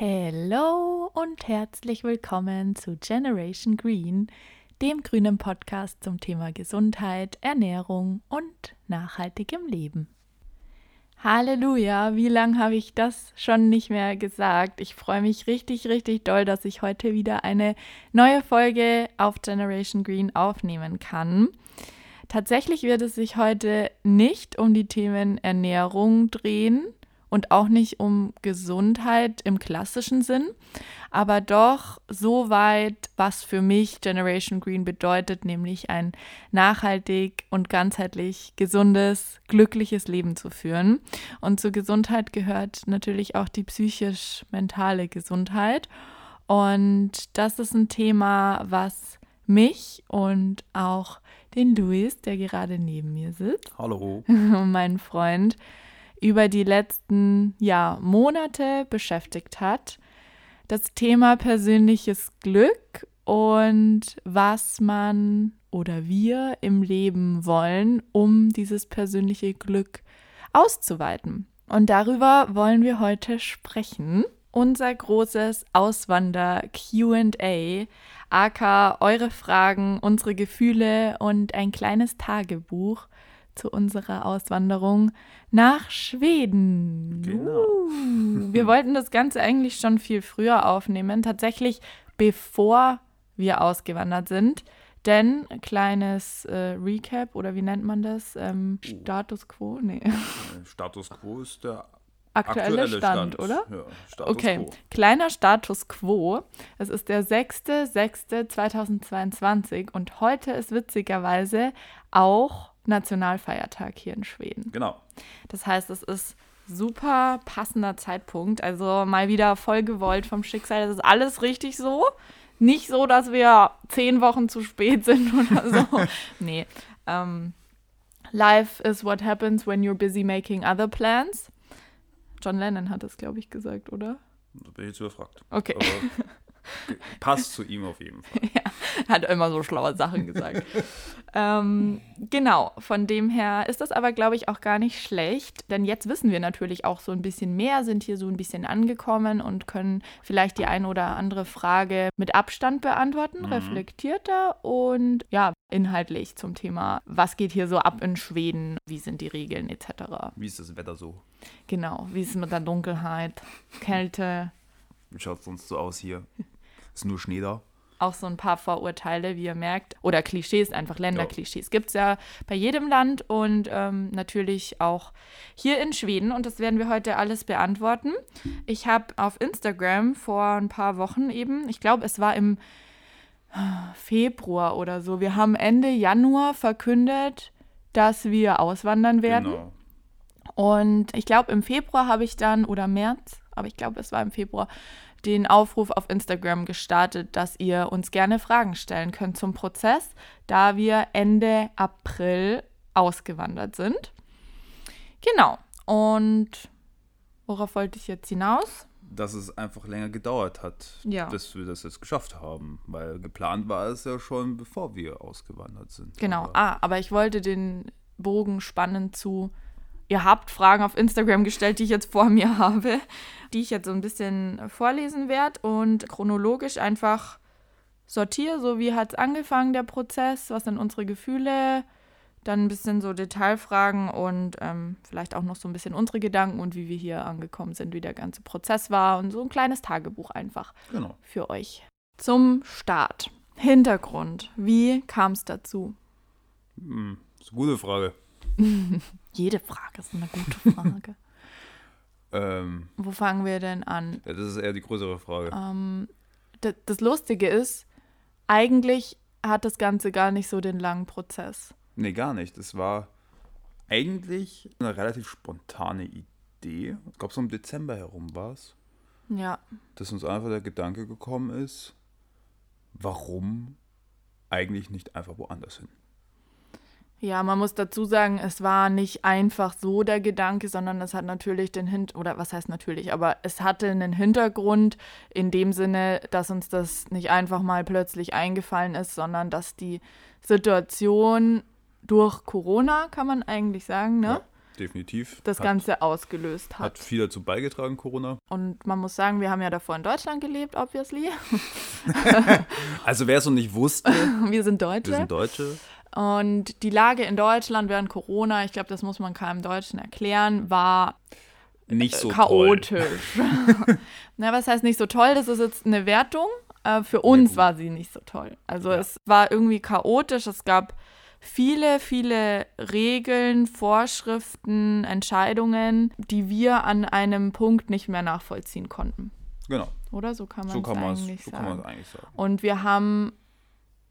Hello und herzlich willkommen zu Generation Green, dem grünen Podcast zum Thema Gesundheit, Ernährung und nachhaltigem Leben. Halleluja, wie lange habe ich das schon nicht mehr gesagt? Ich freue mich richtig, richtig doll, dass ich heute wieder eine neue Folge auf Generation Green aufnehmen kann. Tatsächlich wird es sich heute nicht um die Themen Ernährung drehen, und auch nicht um Gesundheit im klassischen Sinn, aber doch so weit, was für mich Generation Green bedeutet, nämlich ein nachhaltig und ganzheitlich gesundes, glückliches Leben zu führen. Und zur Gesundheit gehört natürlich auch die psychisch-mentale Gesundheit. Und das ist ein Thema, was mich und auch den Luis, der gerade neben mir sitzt, Hallo, mein Freund, über die letzten ja, Monate beschäftigt hat. Das Thema persönliches Glück und was man oder wir im Leben wollen, um dieses persönliche Glück auszuweiten. Und darüber wollen wir heute sprechen. Unser großes Auswander-QA, aka eure Fragen, unsere Gefühle und ein kleines Tagebuch zu unserer Auswanderung nach Schweden. Genau. Uh, wir wollten das Ganze eigentlich schon viel früher aufnehmen, tatsächlich bevor wir ausgewandert sind. Denn kleines äh, Recap oder wie nennt man das? Ähm, Status quo? Nee. Äh, Status quo ist der Aktuelle, aktuelle Stand, Stand, oder? Ja, Status Okay, quo. kleiner Status quo. Es ist der 6.6.2022 und heute ist witzigerweise auch Nationalfeiertag hier in Schweden. Genau. Das heißt, es ist super passender Zeitpunkt. Also mal wieder voll gewollt vom Schicksal. Das ist alles richtig so. Nicht so, dass wir zehn Wochen zu spät sind oder so. nee. Ähm, life is what happens when you're busy making other plans. John Lennon hat es, glaube ich, gesagt, oder? Da bin ich jetzt überfragt. Okay. Passt zu ihm auf jeden Fall. Hat immer so schlaue Sachen gesagt. ähm, genau, von dem her ist das aber, glaube ich, auch gar nicht schlecht, denn jetzt wissen wir natürlich auch so ein bisschen mehr, sind hier so ein bisschen angekommen und können vielleicht die ein oder andere Frage mit Abstand beantworten, Mhm. reflektierter und ja, inhaltlich zum Thema, was geht hier so ab in Schweden, wie sind die Regeln etc. Wie ist das Wetter so? Genau, wie ist es mit der Dunkelheit, Kälte, Wie schaut es sonst so aus hier? Ist nur Schnee da? auch so ein paar Vorurteile, wie ihr merkt, oder Klischees, einfach Länderklischees. Gibt es ja bei jedem Land und ähm, natürlich auch hier in Schweden. Und das werden wir heute alles beantworten. Ich habe auf Instagram vor ein paar Wochen eben, ich glaube, es war im äh, Februar oder so, wir haben Ende Januar verkündet, dass wir auswandern werden. Genau. Und ich glaube, im Februar habe ich dann, oder März, aber ich glaube, es war im Februar, den Aufruf auf Instagram gestartet, dass ihr uns gerne Fragen stellen könnt zum Prozess, da wir Ende April ausgewandert sind. Genau. Und worauf wollte ich jetzt hinaus? Dass es einfach länger gedauert hat, Ja. bis wir das jetzt geschafft haben. Weil geplant war es ja schon, bevor wir ausgewandert sind. Genau. Aber Ah, aber ich wollte den Bogen spannen zu. Ihr habt Fragen auf Instagram gestellt, die ich jetzt vor mir habe, die ich jetzt so ein bisschen vorlesen werde und chronologisch einfach sortiere, so wie hat es angefangen, der Prozess, was sind unsere Gefühle, dann ein bisschen so Detailfragen und ähm, vielleicht auch noch so ein bisschen unsere Gedanken und wie wir hier angekommen sind, wie der ganze Prozess war und so ein kleines Tagebuch einfach Genau. für euch. Zum Start. Hintergrund. Wie kam es dazu? Hm, ist eine gute Frage. Jede Frage ist eine gute Frage. Ähm, Wo fangen wir denn an? ja, das ist eher die größere Frage. Ähm, das Lustige ist, eigentlich hat das Ganze gar nicht so den langen Prozess. Nee, gar nicht. Es war eigentlich eine relativ spontane Idee. Ich glaube, so im Dezember herum war es, Ja, dass uns einfach der Gedanke gekommen ist, warum eigentlich nicht einfach woanders hin? Ja, man muss dazu sagen, es war nicht einfach so der Gedanke, sondern es hat natürlich den Hint oder was heißt natürlich, aber es hatte einen Hintergrund in dem Sinne, dass uns das nicht einfach mal plötzlich eingefallen ist, sondern dass die Situation durch Corona, kann man eigentlich sagen, ne? definitiv. das hat, Ganze ausgelöst hat. Hat viel dazu beigetragen, Corona. Und man muss sagen, wir haben ja davor in Deutschland gelebt, obviously. Also wer es noch nicht wusste, Wir sind Deutsche. wir sind Deutsche. Und die Lage in Deutschland während Corona, ich glaube, das muss man keinem Deutschen erklären, war Nicht so toll. chaotisch. Na, was heißt nicht so toll? Das ist jetzt eine Wertung. Äh, für uns war sie nicht so toll. Also Ja. es war irgendwie chaotisch. Es gab viele, viele Regeln, Vorschriften, Entscheidungen, die wir an einem Punkt nicht mehr nachvollziehen konnten. Genau, Oder so kann man so es eigentlich so sagen. kann man es eigentlich sagen. Und wir haben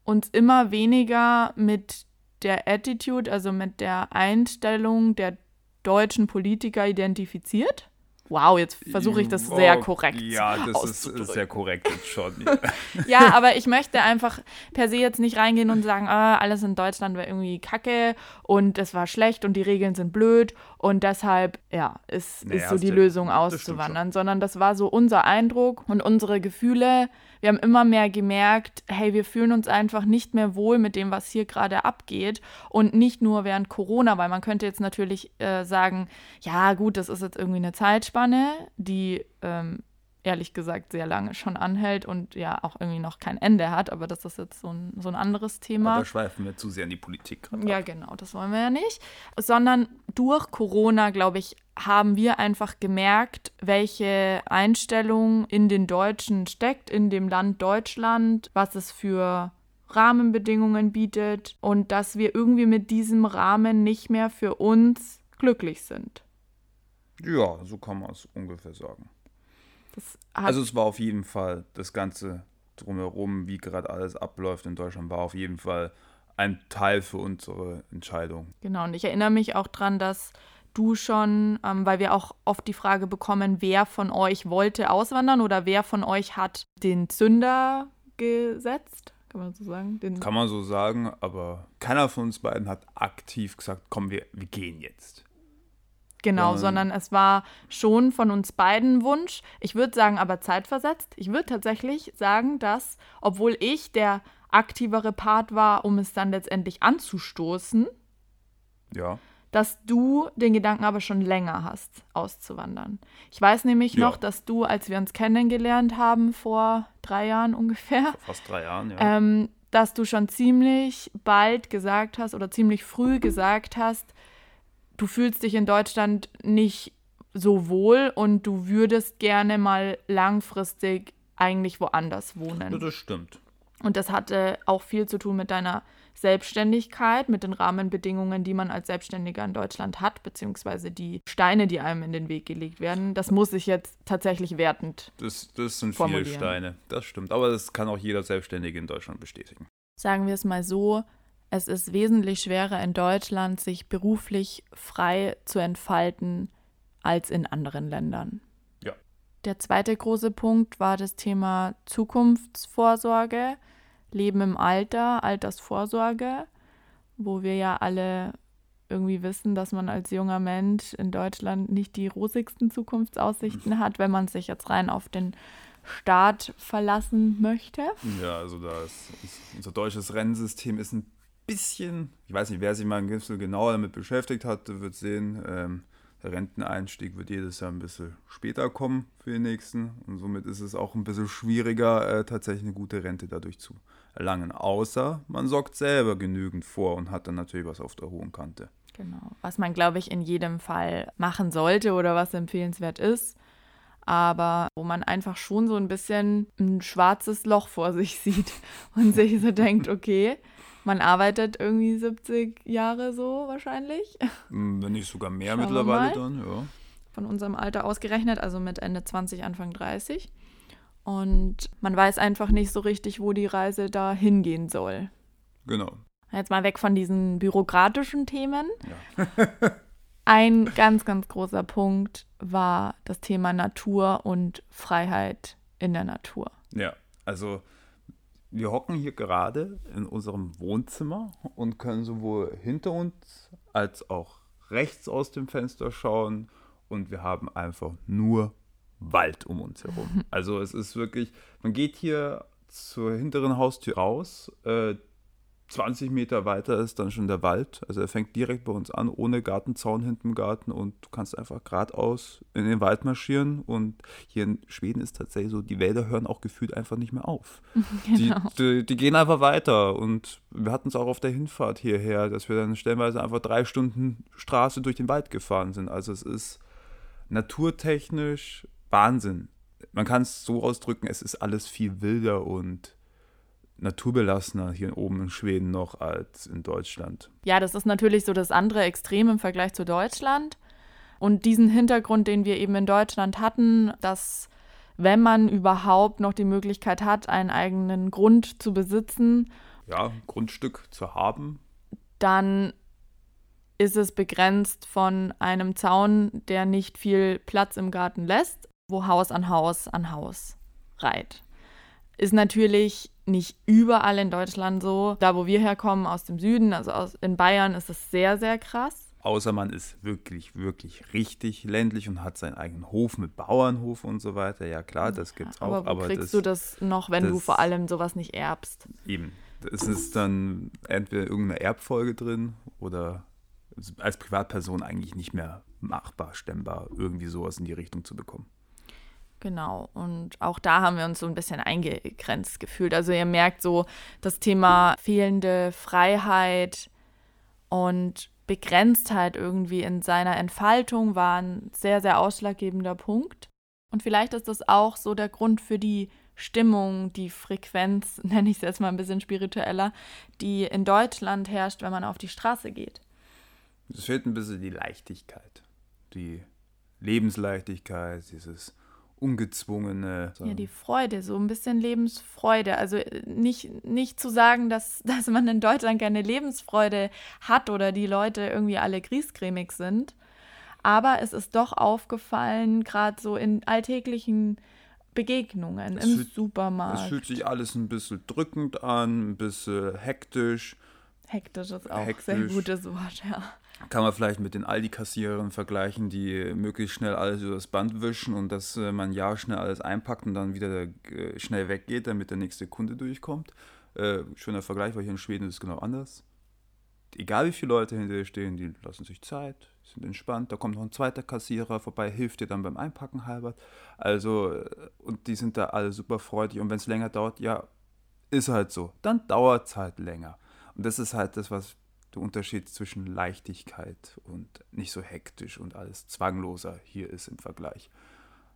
uns immer weniger mit der Attitude, also mit der Einstellung der deutschen Politiker identifiziert. Wow, jetzt versuche ich das sehr Oh, korrekt Ja, das ist, sehr korrekt jetzt schon. Ja, aber ich möchte einfach per se jetzt nicht reingehen und sagen, ah, alles in Deutschland war irgendwie kacke und es war schlecht und die Regeln sind blöd und deshalb, ja, ist, Nee, ist so die Lösung auszuwandern, sondern das war so unser Eindruck und unsere Gefühle. Wir haben immer mehr gemerkt, hey, wir fühlen uns einfach nicht mehr wohl mit dem, was hier gerade abgeht und nicht nur während Corona, weil man könnte jetzt natürlich äh, sagen, ja gut, das ist jetzt irgendwie eine Zeitspanne, die ähm, ehrlich gesagt sehr lange schon anhält und ja auch irgendwie noch kein Ende hat, aber das ist jetzt so ein, so ein anderes Thema. Da schweifen wir zu sehr in die Politik gerade Ja, ab. genau, das wollen wir ja nicht. Sondern durch Corona, glaube ich, haben wir einfach gemerkt, welche Einstellung in den Deutschen steckt, in dem Land Deutschland, was es für Rahmenbedingungen bietet und dass wir irgendwie mit diesem Rahmen nicht mehr für uns glücklich sind. Ja, so kann man es ungefähr sagen. Also es war auf jeden Fall das Ganze drumherum, wie gerade alles abläuft in Deutschland, war auf jeden Fall ein Teil für unsere Entscheidung. Genau, und ich erinnere mich auch dran, dass du schon, ähm, weil wir auch oft die Frage bekommen, wer von euch wollte auswandern oder wer von euch hat den Zünder gesetzt, kann man so sagen? Den, Kann man so sagen, aber keiner von uns beiden hat aktiv gesagt, komm, wir, wir gehen jetzt. genau, ähm, sondern es war schon von uns beiden Wunsch. Ich würde sagen, aber zeitversetzt. Ich würde tatsächlich sagen, dass, obwohl ich der aktivere Part war, um es dann letztendlich anzustoßen, Ja, dass du den Gedanken aber schon länger hast, auszuwandern. Ich weiß nämlich Ja. noch, dass du, als wir uns kennengelernt haben, vor drei Jahren ungefähr, vor fast drei Jahren, ja. ähm, dass du schon ziemlich bald gesagt hast oder ziemlich früh gesagt hast, du fühlst dich in Deutschland nicht so wohl und du würdest gerne mal langfristig eigentlich woanders wohnen. Das stimmt. Und das hatte auch viel zu tun mit deiner Selbstständigkeit, mit den Rahmenbedingungen, die man als Selbstständiger in Deutschland hat, beziehungsweise die Steine, die einem in den Weg gelegt werden. Das muss ich jetzt tatsächlich wertend Das, das sind viele Formulieren. Steine, das stimmt. Aber das kann auch jeder Selbstständige in Deutschland bestätigen. Sagen wir es mal so, es ist wesentlich schwerer in Deutschland, sich beruflich frei zu entfalten als in anderen Ländern. Ja. Der zweite große Punkt war das Thema Zukunftsvorsorge, Leben im Alter, Altersvorsorge, wo wir ja alle irgendwie wissen, dass man als junger Mensch in Deutschland nicht die rosigsten Zukunftsaussichten hat, wenn man sich jetzt rein auf den Staat verlassen möchte. Ja, also da ist, ist unser deutsches Rennensystem ist ein bisschen, ich weiß nicht, wer sich mal ein bisschen genauer damit beschäftigt hat, wird sehen, ähm, der Renteneinstieg wird jedes Jahr ein bisschen später kommen für den nächsten und somit ist es auch ein bisschen schwieriger, äh, tatsächlich eine gute Rente dadurch zu erlangen. Außer man sorgt selber genügend vor und hat dann natürlich was auf der hohen Kante. Genau. Was man, glaube ich, in jedem Fall machen sollte oder was empfehlenswert ist. Aber wo man einfach schon so ein bisschen ein schwarzes Loch vor sich sieht und sich so denkt, okay, man arbeitet irgendwie 70 Jahre so wahrscheinlich. Hm, Wenn nicht sogar mehr Schauen mittlerweile dann, ja. Von unserem Alter ausgerechnet, also mit Ende 20, Anfang 30. Und man weiß einfach nicht so richtig, wo die Reise da hingehen soll. Genau. Jetzt mal weg von diesen bürokratischen Themen. Ja. Ein ganz, ganz großer Punkt war das Thema Natur und Freiheit in der Natur. Ja, also wir hocken hier gerade in unserem Wohnzimmer und können sowohl hinter uns als auch rechts aus dem Fenster schauen und wir haben einfach nur Wald um uns herum. Also es ist wirklich, man geht hier zur hinteren Haustür raus, äh, 20 Meter weiter ist dann schon der Wald. Also er fängt direkt bei uns an, ohne Gartenzaun hinten im Garten und du kannst einfach geradeaus in den Wald marschieren. Und hier in Schweden ist tatsächlich so, die Wälder hören auch gefühlt einfach nicht mehr auf. Genau. Die, die, die, gehen einfach weiter. Und wir hatten es auch auf der Hinfahrt hierher, dass wir dann stellenweise einfach drei Stunden Straße durch den Wald gefahren sind. Also es ist naturtechnisch Wahnsinn. Man kann es so ausdrücken, es ist alles viel wilder und naturbelassener hier oben in Schweden noch als in Deutschland. Ja, das ist natürlich so das andere Extrem im Vergleich zu Deutschland. Und diesen Hintergrund, den wir eben in Deutschland hatten, dass wenn man überhaupt noch die Möglichkeit hat, einen eigenen Grund zu besitzen, ja, Grundstück zu haben, dann ist es begrenzt von einem Zaun, der nicht viel Platz im Garten lässt, wo Haus an Haus an Haus reiht. Ist natürlich nicht überall in Deutschland so. Da, wo wir herkommen, aus dem Süden, also aus, in Bayern, ist es sehr, sehr krass. Außer man ist wirklich, wirklich richtig ländlich und hat seinen eigenen Hof mit Bauernhof und so weiter. Ja, klar, das gibt es auch. Aber wo aber kriegst das, du das noch, wenn das, du vor allem sowas nicht erbst? Eben. Es ist dann entweder irgendeine Erbfolge drin oder als Privatperson eigentlich nicht mehr machbar, stemmbar, irgendwie sowas in die Richtung zu bekommen. Genau, und auch da haben wir uns so ein bisschen eingegrenzt gefühlt. Also ihr merkt so, das Thema fehlende Freiheit und Begrenztheit irgendwie in seiner Entfaltung war ein sehr, sehr ausschlaggebender Punkt. Und vielleicht ist das auch so der Grund für die Stimmung, die Frequenz, nenne ich es jetzt mal ein bisschen spiritueller, die in Deutschland herrscht, wenn man auf die Straße geht. Es fehlt ein bisschen die Leichtigkeit, die Lebensleichtigkeit, dieses ungezwungene. Ja, die Freude, so ein bisschen Lebensfreude. Also äh, nicht, nicht zu sagen, dass, dass man in Deutschland keine Lebensfreude hat oder die Leute irgendwie alle griesgrämig sind. Aber es ist doch aufgefallen, gerade so in alltäglichen Begegnungen es im fühlt, Supermarkt. Es fühlt sich alles ein bisschen drückend an, ein bisschen hektisch. Hektisch ist auch hektisch. sehr gutes Wort, ja. Kann man vielleicht mit den Aldi-Kassierern vergleichen, die möglichst schnell alles über das Band wischen und dass äh, man ja schnell alles einpackt und dann wieder äh, schnell weggeht, damit der nächste Kunde durchkommt. Äh, schöner Vergleich, weil hier in Schweden ist es genau anders. Egal wie viele Leute hinter dir stehen, die lassen sich Zeit, sind entspannt. Da kommt noch ein zweiter Kassierer vorbei, hilft dir dann beim Einpacken halber. Also, äh, und die sind da alle super freudig. Und wenn es länger dauert, ja, ist halt so. Dann dauert es halt länger. Und das ist halt das, was der Unterschied zwischen Leichtigkeit und nicht so hektisch und alles zwangloser hier ist im Vergleich.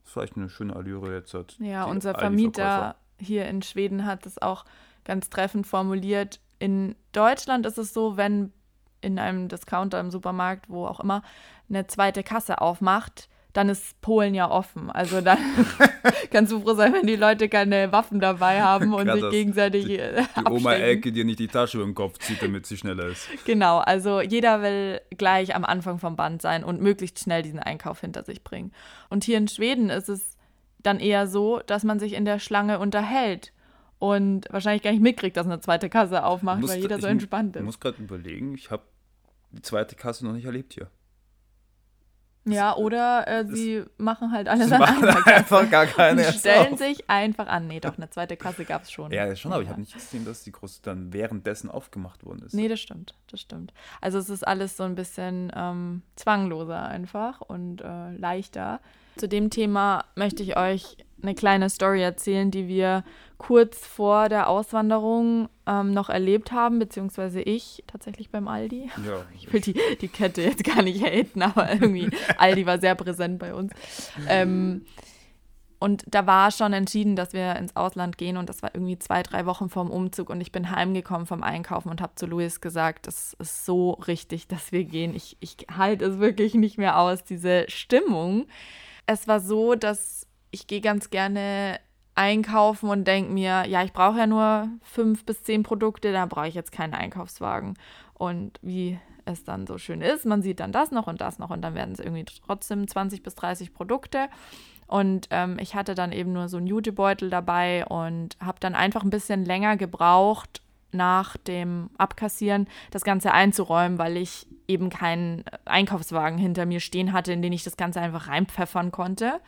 Das ist vielleicht eine schöne Allüre jetzt. Hat ja, unser Vermieter hier in Schweden hat es auch ganz treffend formuliert. In Deutschland ist es so, wenn in einem Discounter im Supermarkt, wo auch immer, eine zweite Kasse aufmacht, dann ist Polen ja offen. Also dann kannst du froh sein, wenn die Leute keine Waffen dabei haben und sich gegenseitig die, äh, die Oma Elke dir nicht die Tasche über den Kopf zieht, damit sie schneller ist. Genau, also jeder will gleich am Anfang vom Band sein und möglichst schnell diesen Einkauf hinter sich bringen. Und hier in Schweden ist es dann eher so, dass man sich in der Schlange unterhält und wahrscheinlich gar nicht mitkriegt, dass eine zweite Kasse aufmacht, weil jeder so entspannt ist. Ich muss gerade überlegen, ich habe die zweite Kasse noch nicht erlebt hier. Ja, oder äh, sie machen halt alles sie an machen einfach gar keine. Sie stellen sich einfach an. Nee, doch, eine zweite Kasse gab es schon. Ja, schon, aber ja. ich habe nicht gesehen, dass die große dann währenddessen aufgemacht worden ist. Nee, das stimmt, das stimmt. Also es ist alles so ein bisschen ähm, zwangloser einfach und äh, leichter. Zu dem Thema möchte ich euch eine kleine Story erzählen, die wir kurz vor der Auswanderung ähm, noch erlebt haben, beziehungsweise ich tatsächlich beim Aldi. Ja, ich will die, die Kette jetzt gar nicht haten, aber irgendwie Aldi war sehr präsent bei uns. Ähm, und da war schon entschieden, dass wir ins Ausland gehen und das war irgendwie zwei, drei Wochen vorm Umzug und ich bin heimgekommen vom Einkaufen und habe zu Luis gesagt, es ist so richtig, dass wir gehen. Ich, ich halte es wirklich nicht mehr aus, diese Stimmung. Es war so, dass ich gehe ganz gerne einkaufen und denke mir, ja, ich brauche ja nur fünf bis zehn Produkte, da brauche ich jetzt keinen Einkaufswagen. Und wie es dann so schön ist, man sieht dann das noch und das noch und dann werden es irgendwie trotzdem 20 bis 30 Produkte. Und ähm, ich hatte dann eben nur so einen Jutebeutel dabei und habe dann einfach ein bisschen länger gebraucht, nach dem Abkassieren das Ganze einzuräumen, weil ich eben keinen Einkaufswagen hinter mir stehen hatte, in den ich das Ganze einfach reinpfeffern konnte.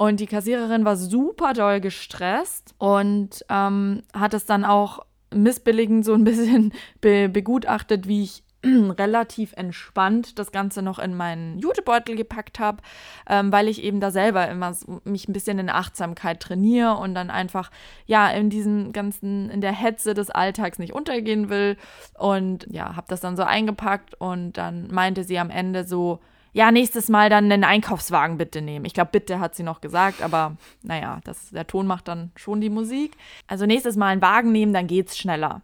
Und die Kassiererin war super doll gestresst und ähm, hat es dann auch missbilligend so ein bisschen be begutachtet, wie ich relativ entspannt das Ganze noch in meinen Jutebeutel gepackt habe, ähm, weil ich eben da selber immer so, mich ein bisschen in Achtsamkeit trainiere und dann einfach ja in diesem ganzen in der Hetze des Alltags nicht untergehen will. Und ja habe das dann so eingepackt und dann meinte sie am Ende so ja, nächstes Mal dann einen Einkaufswagen bitte nehmen. Ich glaube, bitte hat sie noch gesagt, aber naja, das, der Ton macht dann schon die Musik. Also nächstes Mal einen Wagen nehmen, dann geht's schneller.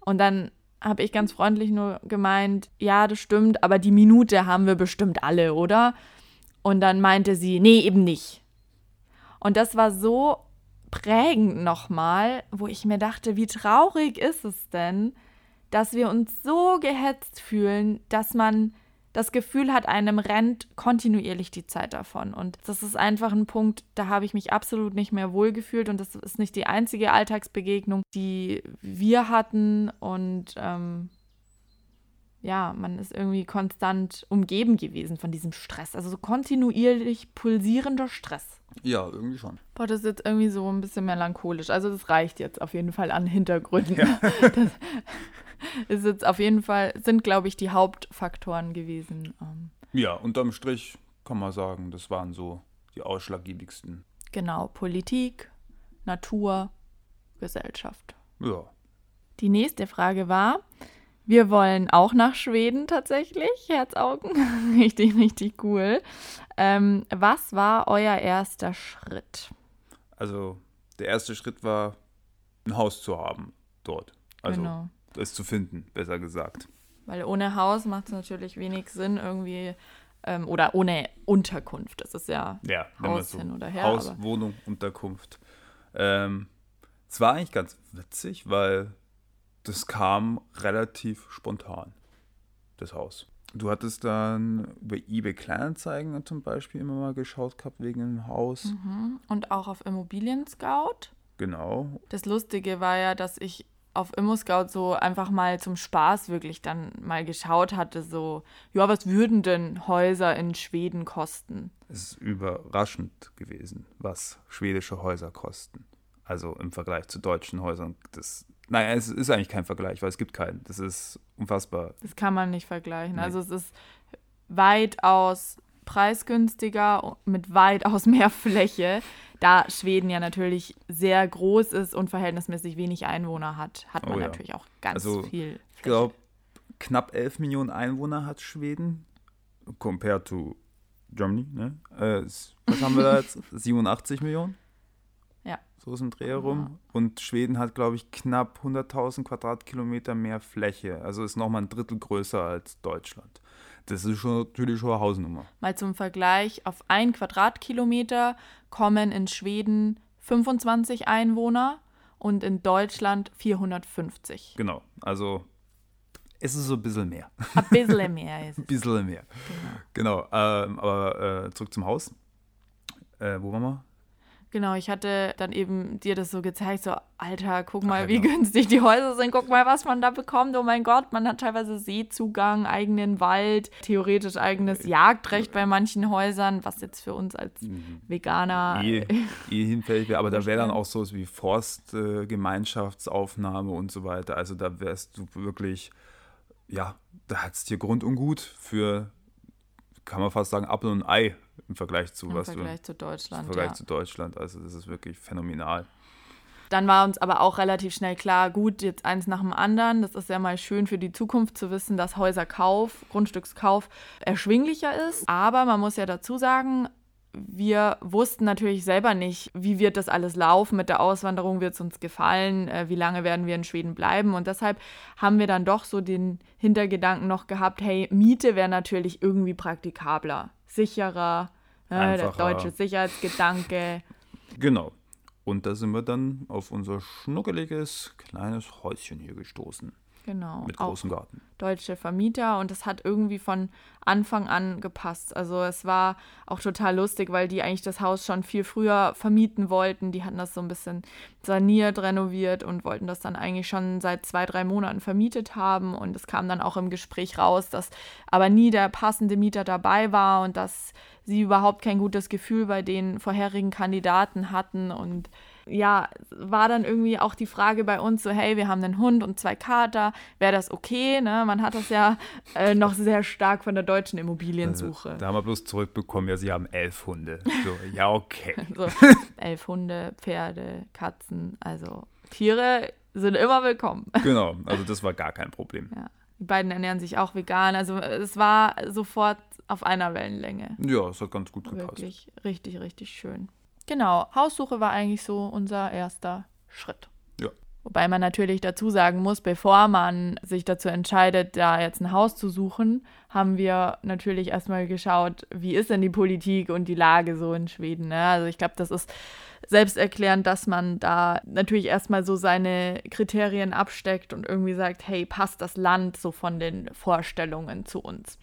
Und dann habe ich ganz freundlich nur gemeint, ja, das stimmt, aber die Minute haben wir bestimmt alle, oder? Und dann meinte sie, nee, eben nicht. Und das war so prägend nochmal, wo ich mir dachte, wie traurig ist es denn, dass wir uns so gehetzt fühlen, dass man das Gefühl hat, einem rennt kontinuierlich die Zeit davon. Und das ist einfach ein Punkt, da habe ich mich absolut nicht mehr wohlgefühlt. Und das ist nicht die einzige Alltagsbegegnung, die wir hatten. Und ähm, ja, man ist irgendwie konstant umgeben gewesen von diesem Stress. Also so kontinuierlich pulsierender Stress. Ja, irgendwie schon. Boah, das ist jetzt irgendwie so ein bisschen melancholisch. Also das reicht jetzt auf jeden Fall an Hintergründen. Ja. Das, ist jetzt auf jeden Fall, sind, glaube ich, die Hauptfaktoren gewesen. Ähm. Ja, unterm Strich kann man sagen, das waren so die ausschlaggebigsten. Genau, Politik, Natur, Gesellschaft. Ja. Die nächste Frage war, wir wollen auch nach Schweden tatsächlich, Herzaugen. richtig, richtig cool. Ähm, was war euer erster Schritt? Also, der erste Schritt war, ein Haus zu haben dort. Also, genau es zu finden, besser gesagt. Weil ohne Haus macht es natürlich wenig Sinn, irgendwie, ähm, oder ohne Unterkunft. Das ist ja, ja Haus so hin oder her. Haus. Wohnung, Unterkunft. Ähm, es war eigentlich ganz witzig, weil das kam relativ spontan, das Haus. Du hattest dann über eBay Kleinanzeigen zum Beispiel immer mal geschaut gehabt wegen dem Haus. Mhm. Und auch auf Immobilien Scout. Genau. Das Lustige war ja, dass ich auf ImmoScout so einfach mal zum Spaß wirklich dann mal geschaut hatte, so, ja, was würden denn Häuser in Schweden kosten? Es ist überraschend gewesen, was schwedische Häuser kosten. Also im Vergleich zu deutschen Häusern. Das, naja, es ist eigentlich kein Vergleich, weil es gibt keinen. Das ist unfassbar. Das kann man nicht vergleichen. Nee. Also es ist weitaus preisgünstiger mit weitaus mehr Fläche da Schweden ja natürlich sehr groß ist und verhältnismäßig wenig Einwohner hat, hat man oh ja. natürlich auch ganz also, viel. Fläche. Ich glaube, knapp 11 Millionen Einwohner hat Schweden, compared to Germany. Ne? Äh, was haben wir da jetzt? 87 Millionen? Ja. So ist ein Dreh herum. Und Schweden hat, glaube ich, knapp 100.000 Quadratkilometer mehr Fläche. Also ist nochmal ein Drittel größer als Deutschland. Das ist schon, natürlich schon eine Hausnummer. Mal zum Vergleich, auf ein Quadratkilometer kommen in Schweden 25 Einwohner und in Deutschland 450. Genau, also es ist so ein bisschen mehr. Ein bisschen mehr ist es. Ein bisschen mehr. Genau, genau ähm, aber äh, zurück zum Haus. Äh, wo waren wir? Genau, ich hatte dann eben dir das so gezeigt, so, Alter, guck mal, Ach, wie genau. günstig die Häuser sind, guck mal, was man da bekommt. Oh mein Gott, man hat teilweise Seezugang, eigenen Wald, theoretisch eigenes Jagdrecht bei manchen Häusern, was jetzt für uns als mhm. Veganer eh, eh hinfällig wäre. Aber da wäre dann auch so wie Forstgemeinschaftsaufnahme äh, und so weiter. Also da wärst du wirklich, ja, da hättest du hier Grund und Gut für, kann man fast sagen, Apfel und Ei im Vergleich zu Im was Vergleich du, zu Deutschland. Im Vergleich ja. zu Deutschland. Also das ist wirklich phänomenal. Dann war uns aber auch relativ schnell klar, gut, jetzt eins nach dem anderen. Das ist ja mal schön für die Zukunft zu wissen, dass Häuserkauf, Grundstückskauf erschwinglicher ist. Aber man muss ja dazu sagen, wir wussten natürlich selber nicht, wie wird das alles laufen mit der Auswanderung, wird es uns gefallen, äh, wie lange werden wir in Schweden bleiben. Und deshalb haben wir dann doch so den Hintergedanken noch gehabt, hey, Miete wäre natürlich irgendwie praktikabler sicherer, äh, der deutsche Sicherheitsgedanke. Genau. Und da sind wir dann auf unser schnuckeliges kleines Häuschen hier gestoßen. Genau. Mit großem Garten. Deutsche Vermieter und es hat irgendwie von Anfang an gepasst. Also es war auch total lustig, weil die eigentlich das Haus schon viel früher vermieten wollten. Die hatten das so ein bisschen saniert, renoviert und wollten das dann eigentlich schon seit zwei, drei Monaten vermietet haben. Und es kam dann auch im Gespräch raus, dass aber nie der passende Mieter dabei war und dass sie überhaupt kein gutes Gefühl bei den vorherigen Kandidaten hatten und ja, war dann irgendwie auch die Frage bei uns so, hey, wir haben einen Hund und zwei Kater, wäre das okay? Ne? Man hat das ja äh, noch sehr stark von der deutschen Immobiliensuche. Also, da haben wir bloß zurückbekommen, ja, sie haben elf Hunde. So, ja, okay. so, elf Hunde, Pferde, Katzen, also Tiere sind immer willkommen. Genau, also das war gar kein Problem. Ja. Die beiden ernähren sich auch vegan. Also es war sofort auf einer Wellenlänge. Ja, es hat ganz gut gepasst. Wirklich richtig, richtig schön. Genau, Haussuche war eigentlich so unser erster Schritt. Ja. Wobei man natürlich dazu sagen muss, bevor man sich dazu entscheidet, da jetzt ein Haus zu suchen, haben wir natürlich erstmal geschaut, wie ist denn die Politik und die Lage so in Schweden. Ne? Also ich glaube, das ist selbsterklärend, dass man da natürlich erstmal so seine Kriterien absteckt und irgendwie sagt, hey, passt das Land so von den Vorstellungen zu uns?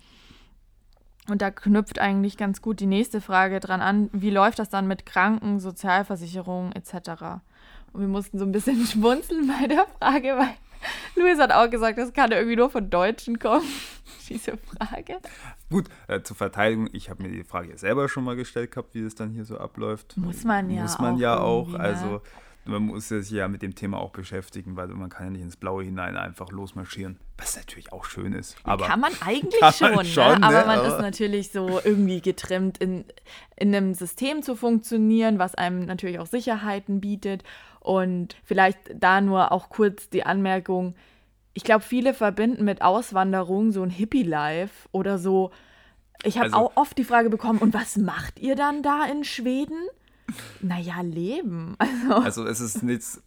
Und da knüpft eigentlich ganz gut die nächste Frage dran an, wie läuft das dann mit Kranken, Sozialversicherung etc. Und wir mussten so ein bisschen schmunzeln bei der Frage, weil Luis hat auch gesagt, das kann irgendwie nur von Deutschen kommen, diese Frage. Gut, äh, zur Verteidigung, ich habe mir die Frage selber schon mal gestellt gehabt, wie es dann hier so abläuft. Muss man ja Muss man auch ja auch. ne? Also man muss sich ja mit dem Thema auch beschäftigen, weil man kann ja nicht ins Blaue hinein einfach losmarschieren. Was natürlich auch schön ist. Aber kann man eigentlich kann schon, man schon, ne? aber ne? man Aber- ist natürlich so irgendwie getrimmt, in, in einem System zu funktionieren, was einem natürlich auch Sicherheiten bietet. Und vielleicht da nur auch kurz die Anmerkung, ich glaube, viele verbinden mit Auswanderung so ein Hippie-Life oder so. Ich habe Also- auch oft die Frage bekommen, und was macht ihr dann da in Schweden? Naja, leben. Also, Also es ist nichts,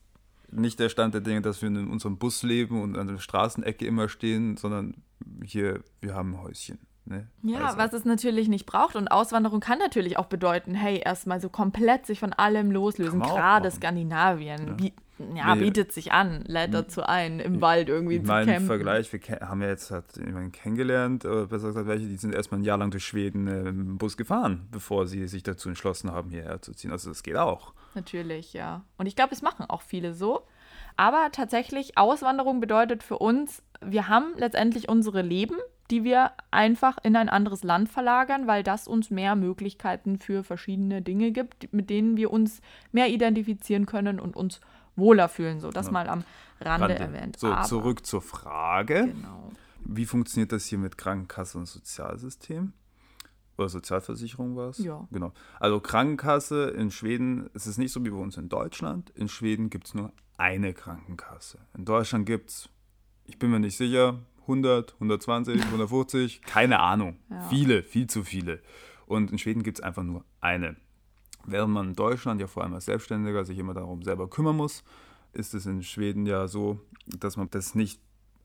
nicht der Stand der Dinge, dass wir in unserem Bus leben und an der Straßenecke immer stehen, sondern hier, wir haben ein Häuschen. Ne? Ja, also, was es natürlich nicht braucht. Und Auswanderung kann natürlich auch bedeuten, hey, erstmal so komplett sich von allem loslösen. Gerade. Skandinavien Ja. Ja, Nee. bietet sich an, lädt dazu ein, im Wald irgendwie zu campen. im Vergleich, wir haben ja jetzt halt jemanden kennengelernt, oder besser gesagt, welche, die sind erstmal ein Jahr lang durch Schweden äh, mit dem Bus gefahren, bevor sie sich dazu entschlossen haben, hierher zu ziehen. Also das geht auch. Natürlich, ja. Und ich glaube, es machen auch viele so. Aber tatsächlich, Auswanderung bedeutet für uns, wir haben letztendlich unsere Leben, die wir einfach in ein anderes Land verlagern, weil das uns mehr Möglichkeiten für verschiedene Dinge gibt, mit denen wir uns mehr identifizieren können und uns wohler fühlen. So, das Ja. mal am Rande, Rande. erwähnt. So, Aber- zurück zur Frage. Genau. Wie funktioniert das hier mit Krankenkasse und Sozialsystem? Oder Sozialversicherung war es? Ja. Genau. Also Krankenkasse in Schweden, es ist nicht so wie bei uns in Deutschland. In Schweden gibt es nur eine Krankenkasse. In Deutschland gibt es, ich bin mir nicht sicher, 100, 120, 150, keine Ahnung. Ja. Viele, viel zu viele. Und in Schweden gibt es einfach nur eine. Während man in Deutschland ja vor allem als Selbstständiger sich immer darum selber kümmern muss, ist es in Schweden ja so, dass man das nicht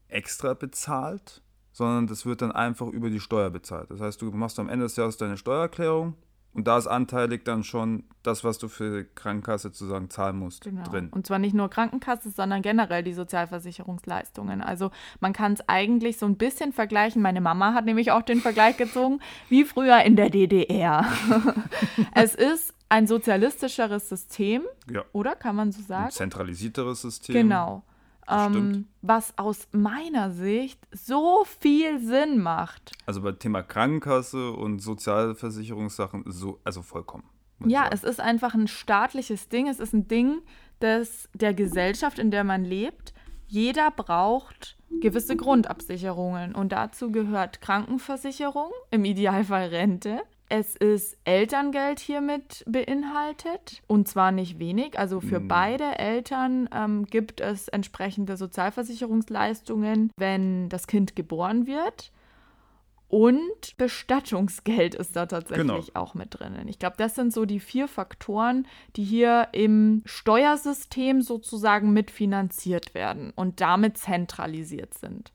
extra bezahlt, sondern das wird dann einfach über die Steuer bezahlt. Das heißt, du machst am Ende des Jahres deine Steuererklärung und da ist anteilig dann schon das, was du für die Krankenkasse sozusagen zahlen musst, Genau. drin. Und zwar nicht nur Krankenkasse, sondern generell die Sozialversicherungsleistungen. Also man kann es eigentlich so ein bisschen vergleichen. Meine Mama hat nämlich auch den Vergleich gezogen, wie früher in der DDR. es ist ein sozialistischeres System, Ja. oder kann man so Ein sagen? zentralisierteres System. Genau. Ähm, was aus meiner Sicht so viel Sinn macht. Also bei Thema Krankenkasse und Sozialversicherungssachen so, also vollkommen. Ja, sagen. es ist einfach ein staatliches Ding. Es ist ein Ding des, der Gesellschaft, in der man lebt. Jeder braucht gewisse Grundabsicherungen und dazu gehört Krankenversicherung, im Idealfall Rente. Es ist Elterngeld hiermit beinhaltet und zwar nicht wenig. Also für Mm. beide Eltern ähm, gibt es entsprechende Sozialversicherungsleistungen, wenn das Kind geboren wird. Und Bestattungsgeld ist da tatsächlich auch mit drinnen. Ich glaube, das sind so die vier Faktoren, die hier im Steuersystem sozusagen mitfinanziert werden und damit zentralisiert sind.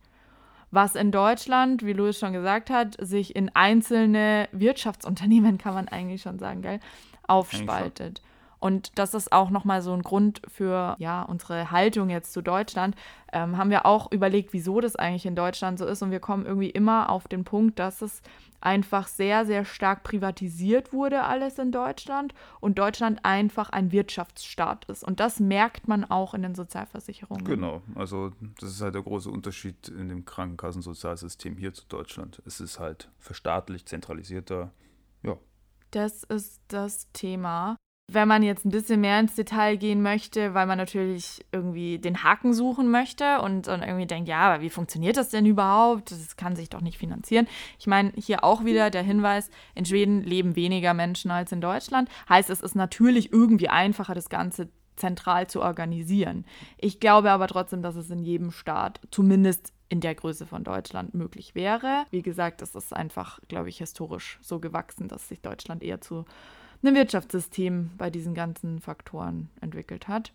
Was in Deutschland, wie Louis schon gesagt hat, sich in einzelne Wirtschaftsunternehmen, kann man eigentlich schon sagen, gell, aufspaltet. Und das ist auch nochmal so ein Grund für ja, unsere Haltung jetzt zu Deutschland. Ähm, haben wir auch überlegt, wieso das eigentlich in Deutschland so ist. Und wir kommen irgendwie immer auf den Punkt, dass es einfach sehr, sehr stark privatisiert wurde, alles in Deutschland. Und Deutschland einfach ein Wirtschaftsstaat ist. Und das merkt man auch in den Sozialversicherungen. Genau, also das ist halt der große Unterschied in dem Krankenkassensozialsystem hier zu Deutschland. Es ist halt verstaatlicht, zentralisierter. Ja, Das ist das Thema. Wenn man jetzt ein bisschen mehr ins Detail gehen möchte, weil man natürlich irgendwie den Haken suchen möchte und, und irgendwie denkt, ja, aber wie funktioniert das denn überhaupt? Das kann sich doch nicht finanzieren. Ich meine, hier auch wieder der Hinweis, in Schweden leben weniger Menschen als in Deutschland. Heißt, es ist natürlich irgendwie einfacher, das Ganze zentral zu organisieren. Ich glaube aber trotzdem, dass es in jedem Staat, zumindest in der Größe von Deutschland, möglich wäre. Wie gesagt, es ist einfach, glaube ich, historisch so gewachsen, dass sich Deutschland eher zu einem Wirtschaftssystem bei diesen ganzen Faktoren entwickelt hat.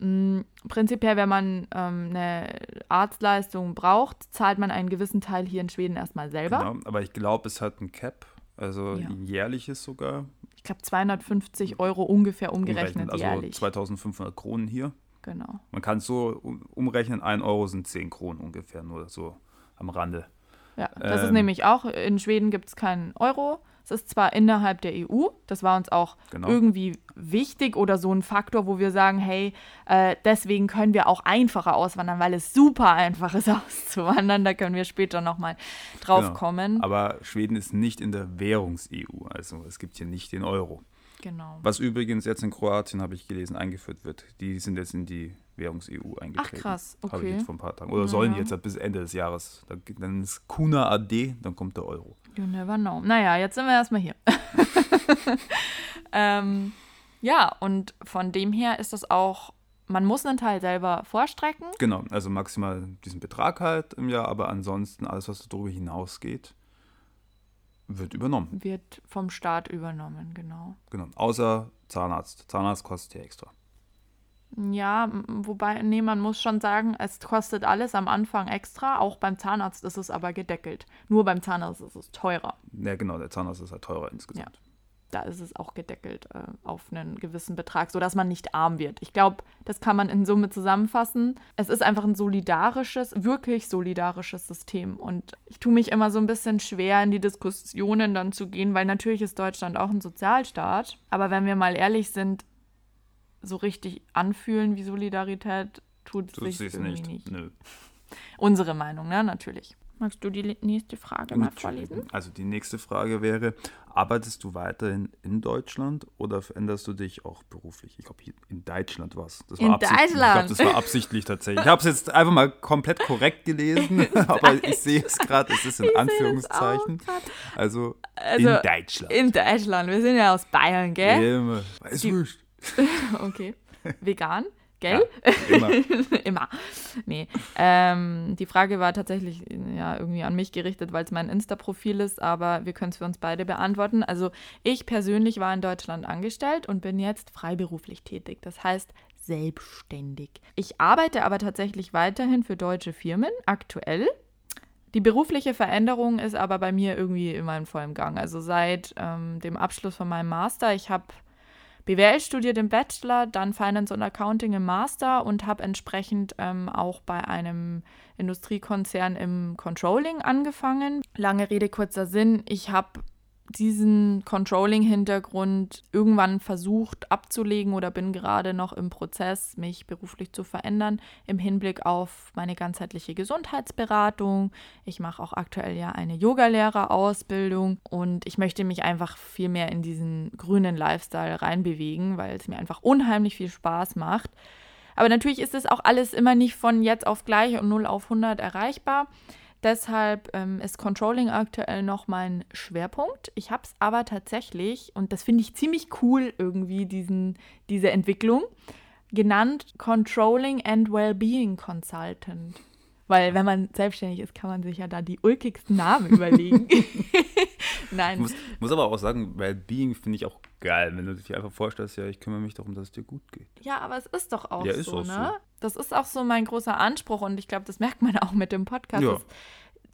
Mm, prinzipiell, wenn man ähm, eine Arztleistung braucht, zahlt man einen gewissen Teil hier in Schweden erstmal selber. Genau, aber ich glaube, es hat ein Cap, also Ja. ein jährliches sogar. Ich glaube 250 Euro ungefähr umgerechnet also jährlich. 2500 Kronen hier. Genau. Man kann es so um- umrechnen, 1 Euro sind 10 Kronen ungefähr, nur so am Rande. Ja, das ist Ähm, nämlich auch, in Schweden gibt es keinen Euro. Es ist zwar innerhalb der EU, das war uns auch Genau. irgendwie wichtig oder so ein Faktor, wo wir sagen, hey, äh, deswegen können wir auch einfacher auswandern, weil es super einfach ist auszuwandern. Da können wir später nochmal drauf Genau. kommen. Aber Schweden ist nicht in der Währungs-EU, also es gibt hier nicht den Euro. Genau. Was übrigens jetzt in Kroatien, habe ich gelesen, eingeführt wird. Die sind jetzt in die Währungs-EU eingetreten. krass, Habe ich okay. jetzt vor ein paar Tagen. Oder sollen Ja. jetzt ab bis Ende des Jahres. Dann, dann ist Kuna AD, dann kommt der Euro. You never know. Naja, jetzt sind wir erstmal hier. ähm, ja, und von dem her ist das auch, man muss einen Teil selber vorstrecken. Genau, also maximal diesen Betrag halt im Jahr, aber ansonsten alles, was darüber hinausgeht, wird übernommen. Wird vom Staat übernommen, genau. Genau, außer Zahnarzt. Zahnarzt kostet ja extra. Ja, wobei, nee, man muss schon sagen, es kostet alles am Anfang extra. Auch beim Zahnarzt ist es aber gedeckelt. Nur beim Zahnarzt ist es teurer. Ja, genau, der Zahnarzt ist halt teurer insgesamt. Da ist es auch gedeckelt äh, auf einen gewissen Betrag, sodass man nicht arm wird. Ich glaube, das kann man in Summe zusammenfassen. Es ist einfach ein solidarisches, wirklich solidarisches System. Und ich tue mich immer so ein bisschen schwer, in die Diskussionen dann zu gehen, weil natürlich ist Deutschland auch ein Sozialstaat. Aber wenn wir mal ehrlich sind, so richtig anfühlen wie Solidarität tut es sich nicht. nicht. Nö. Unsere Meinung, ne? Natürlich. Magst du die nächste Frage mal Natürlich. vorlesen? Also die nächste Frage wäre, arbeitest du weiterhin in Deutschland oder veränderst du dich auch beruflich? Ich glaube, in Deutschland war es. In Ich glaube, Deutschland. das war absichtlich tatsächlich. Ich habe es jetzt einfach mal komplett korrekt gelesen, aber ich sehe es gerade, es ist in Anführungszeichen. Also, Also, in Deutschland. In Deutschland. Wir sind ja aus Bayern, gell? Immer. Ist Die- wurscht. Okay. Vegan, gell? Immer. Immer. Nee. Ähm, die Frage war tatsächlich ja, irgendwie an mich gerichtet, weil es mein Insta-Profil ist, aber wir können es für uns beide beantworten. Also ich persönlich war in Deutschland angestellt und bin jetzt freiberuflich tätig. Das heißt selbstständig. Ich arbeite aber tatsächlich weiterhin für deutsche Firmen, aktuell. Die berufliche Veränderung ist aber bei mir irgendwie immer in vollem Gang. Also seit ähm, dem Abschluss von meinem Master, ich habe BWL studiert im Bachelor, dann Finance und Accounting im Master und habe entsprechend ähm, auch bei einem Industriekonzern im Controlling angefangen. Lange Rede, kurzer Sinn. Ich habe diesen Controlling-Hintergrund irgendwann versucht abzulegen oder bin gerade noch im Prozess, mich beruflich zu verändern im Hinblick auf meine ganzheitliche Gesundheitsberatung. Ich mache auch aktuell ja eine Yogalehrerausbildung und ich möchte mich einfach viel mehr in diesen grünen Lifestyle reinbewegen, weil es mir einfach unheimlich viel Spaß macht. Aber natürlich ist es auch alles immer nicht von jetzt auf gleich und 0 auf 100 erreichbar. Deshalb ähm, ist Controlling aktuell noch mein Schwerpunkt. Ich habe es aber tatsächlich, und das finde ich ziemlich cool irgendwie, diesen, diese Entwicklung, genannt Controlling and Wellbeing Consultant. Weil wenn man selbstständig ist, kann man sich ja da die ulkigsten Namen überlegen. Ich Nein, muss, muss aber auch sagen, Wellbeing finde ich auch geil, wenn du dir einfach vorstellst, ja, ich kümmere mich darum, dass es dir gut geht. Ja, aber es ist doch auch Ja, ist so, auch ne? so. Das ist auch so mein großer Anspruch und ich glaube, das merkt man auch mit dem Podcast. Ja.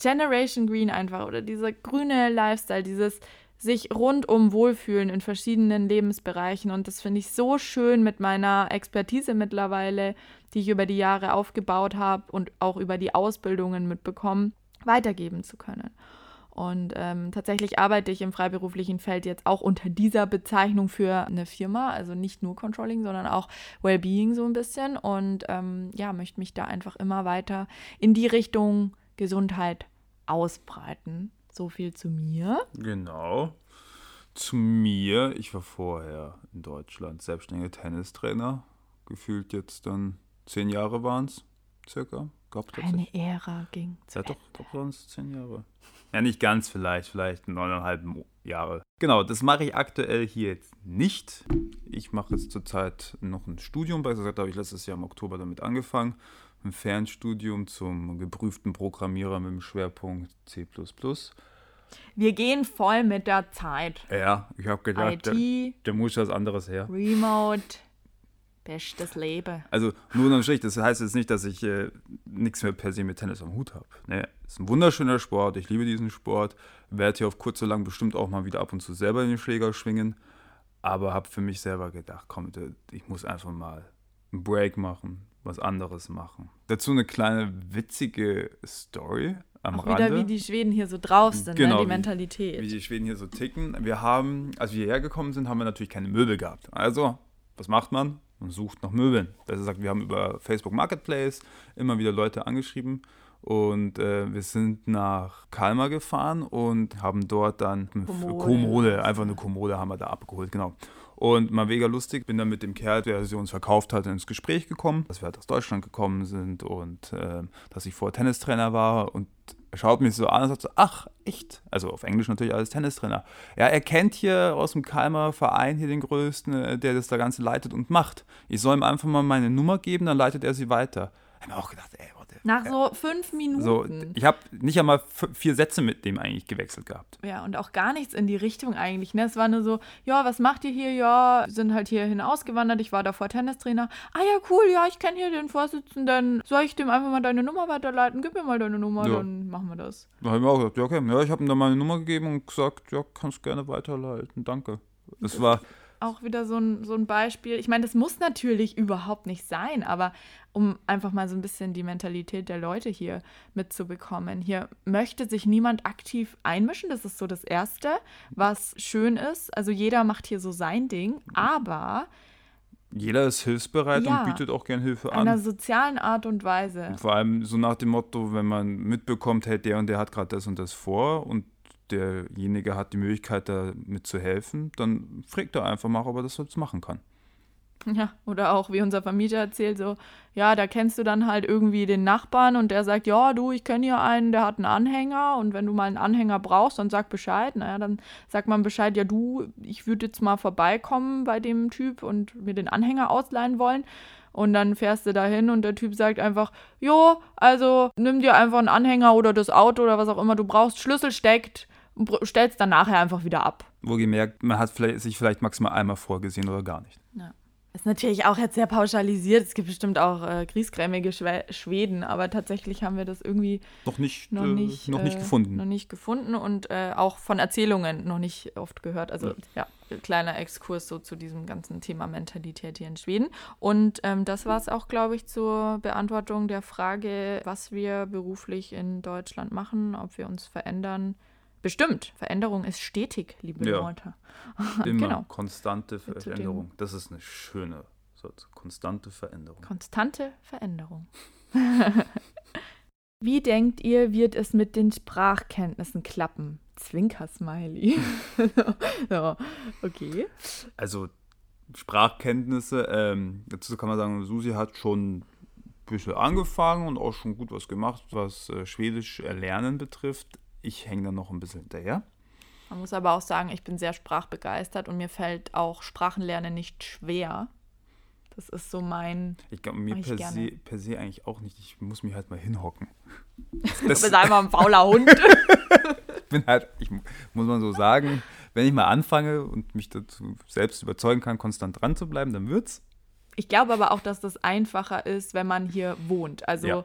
Generation Green einfach oder dieser grüne Lifestyle, dieses sich rundum wohlfühlen in verschiedenen Lebensbereichen und das finde ich so schön mit meiner Expertise mittlerweile, die ich über die Jahre aufgebaut habe und auch über die Ausbildungen mitbekommen, weitergeben zu können. Und ähm, tatsächlich arbeite ich im freiberuflichen Feld jetzt auch unter dieser Bezeichnung für eine Firma, also nicht nur Controlling, sondern auch Wellbeing so ein bisschen. Und ähm, ja, möchte mich da einfach immer weiter in die Richtung Gesundheit ausbreiten. So viel zu mir. Genau. Zu mir, ich war vorher in Deutschland selbstständiger Tennistrainer. Gefühlt jetzt dann zehn Jahre waren es, circa. Glaub, Eine Ära ging. Ja, doch, doch es zehn Jahre. Ja, nicht ganz vielleicht, vielleicht neuneinhalb Jahre. Genau, das mache ich aktuell hier jetzt nicht. Ich mache jetzt zurzeit noch ein Studium. Bei gesagt habe ich letztes Jahr im Oktober damit angefangen. Ein Fernstudium zum geprüften Programmierer mit dem Schwerpunkt C. Wir gehen voll mit der Zeit. Ja, ich habe gedacht, IT, der, der muss was anderes her. Remote. Bestes Leben. Also nur unterm Strich, das heißt jetzt nicht, dass ich äh, nichts mehr per se mit Tennis am Hut habe. Ne? Ist ein wunderschöner Sport, ich liebe diesen Sport, werde hier auf kurz oder lang bestimmt auch mal wieder ab und zu selber den Schläger schwingen, aber habe für mich selber gedacht, komm, ich muss einfach mal einen Break machen, was anderes machen. Dazu eine kleine witzige Story am auch Rande. Wieder wie die Schweden hier so drauf sind, genau, ne? die Mentalität. Wie, wie die Schweden hier so ticken. Wir haben, als wir hierher gekommen sind, haben wir natürlich keine Möbel gehabt. Also, was macht man? Und sucht nach Möbeln. Besser gesagt, wir haben über Facebook Marketplace immer wieder Leute angeschrieben und äh, wir sind nach Kalmar gefahren und haben dort dann Kommode. Kommode, einfach eine Kommode haben wir da abgeholt, genau. Und mal mega lustig, bin dann mit dem Kerl, der sie uns verkauft hat, ins Gespräch gekommen, dass wir halt aus Deutschland gekommen sind und äh, dass ich vorher Tennistrainer war und schaut mich so an und sagt so, ach, echt? Also auf Englisch natürlich als Tennistrainer. Ja, er kennt hier aus dem Kalmer Verein hier den Größten, äh, der das da Ganze leitet und macht. Ich soll ihm einfach mal meine Nummer geben, dann leitet er sie weiter. Ich habe mir auch gedacht, ey, nach so fünf Minuten. So, ich habe nicht einmal vier Sätze mit dem eigentlich gewechselt gehabt. Ja, und auch gar nichts in die Richtung eigentlich. Ne? Es war nur so, ja, was macht ihr hier? Ja, sind halt hierhin ausgewandert. Ich war davor Tennistrainer. Ah ja, cool, ja, ich kenne hier den Vorsitzenden. Soll ich dem einfach mal deine Nummer weiterleiten? Gib mir mal deine Nummer, ja. dann machen wir das. Da habe ich mir auch gesagt, ja, okay. Ja, ich habe ihm dann meine Nummer gegeben und gesagt, ja, kannst gerne weiterleiten. Danke. Es war auch wieder so ein, so ein Beispiel. Ich meine, das muss natürlich überhaupt nicht sein, aber um einfach mal so ein bisschen die Mentalität der Leute hier mitzubekommen. Hier möchte sich niemand aktiv einmischen. Das ist so das Erste, was schön ist. Also jeder macht hier so sein Ding, aber jeder ist hilfsbereit ja, und bietet auch gern Hilfe an. In einer sozialen Art und Weise. Und vor allem so nach dem Motto, wenn man mitbekommt, hey, der und der hat gerade das und das vor und derjenige hat die Möglichkeit, damit zu helfen, dann fragt er einfach mal, ob er das jetzt machen kann. Ja, oder auch wie unser Vermieter erzählt, so, ja, da kennst du dann halt irgendwie den Nachbarn und der sagt, ja, du, ich kenne hier einen, der hat einen Anhänger und wenn du mal einen Anhänger brauchst, dann sag Bescheid. Naja, dann sagt man Bescheid, ja, du, ich würde jetzt mal vorbeikommen bei dem Typ und mir den Anhänger ausleihen wollen. Und dann fährst du da hin und der Typ sagt einfach, jo, also nimm dir einfach einen Anhänger oder das Auto oder was auch immer du brauchst, Schlüssel steckt und stellst dann nachher einfach wieder ab. Wohlgemerkt, man hat vielleicht, sich vielleicht maximal einmal vorgesehen oder gar nicht. Ja. Ist natürlich auch jetzt sehr pauschalisiert. Es gibt bestimmt auch äh, griesgrämige Schwe Schweden, aber tatsächlich haben wir das irgendwie noch nicht, noch äh, nicht, äh, noch nicht gefunden. Noch nicht gefunden und äh, auch von Erzählungen noch nicht oft gehört. Also ja, ja kleiner Exkurs so zu diesem ganzen Thema Mentalität hier in Schweden. Und ähm, das war es auch, glaube ich, zur Beantwortung der Frage, was wir beruflich in Deutschland machen, ob wir uns verändern Bestimmt. Veränderung ist stetig, liebe ja. Leute. Immer genau. konstante Veränderung. Das ist eine schöne Satz. Konstante Veränderung. Konstante Veränderung. Wie denkt ihr, wird es mit den Sprachkenntnissen klappen? Zwinker-Smiley. so, okay. Also Sprachkenntnisse, ähm, dazu kann man sagen, Susi hat schon ein bisschen angefangen und auch schon gut was gemacht, was äh, Schwedisch erlernen betrifft ich hänge da noch ein bisschen hinterher. Man muss aber auch sagen, ich bin sehr sprachbegeistert und mir fällt auch Sprachenlernen nicht schwer. Das ist so mein. Ich glaube, mir per se, per se eigentlich auch nicht. Ich muss mich halt mal hinhocken. Das, du bist einfach ein fauler Hund. ich bin halt, ich muss man so sagen, wenn ich mal anfange und mich dazu selbst überzeugen kann, konstant dran zu bleiben, dann wird's. Ich glaube aber auch, dass das einfacher ist, wenn man hier wohnt. Also ja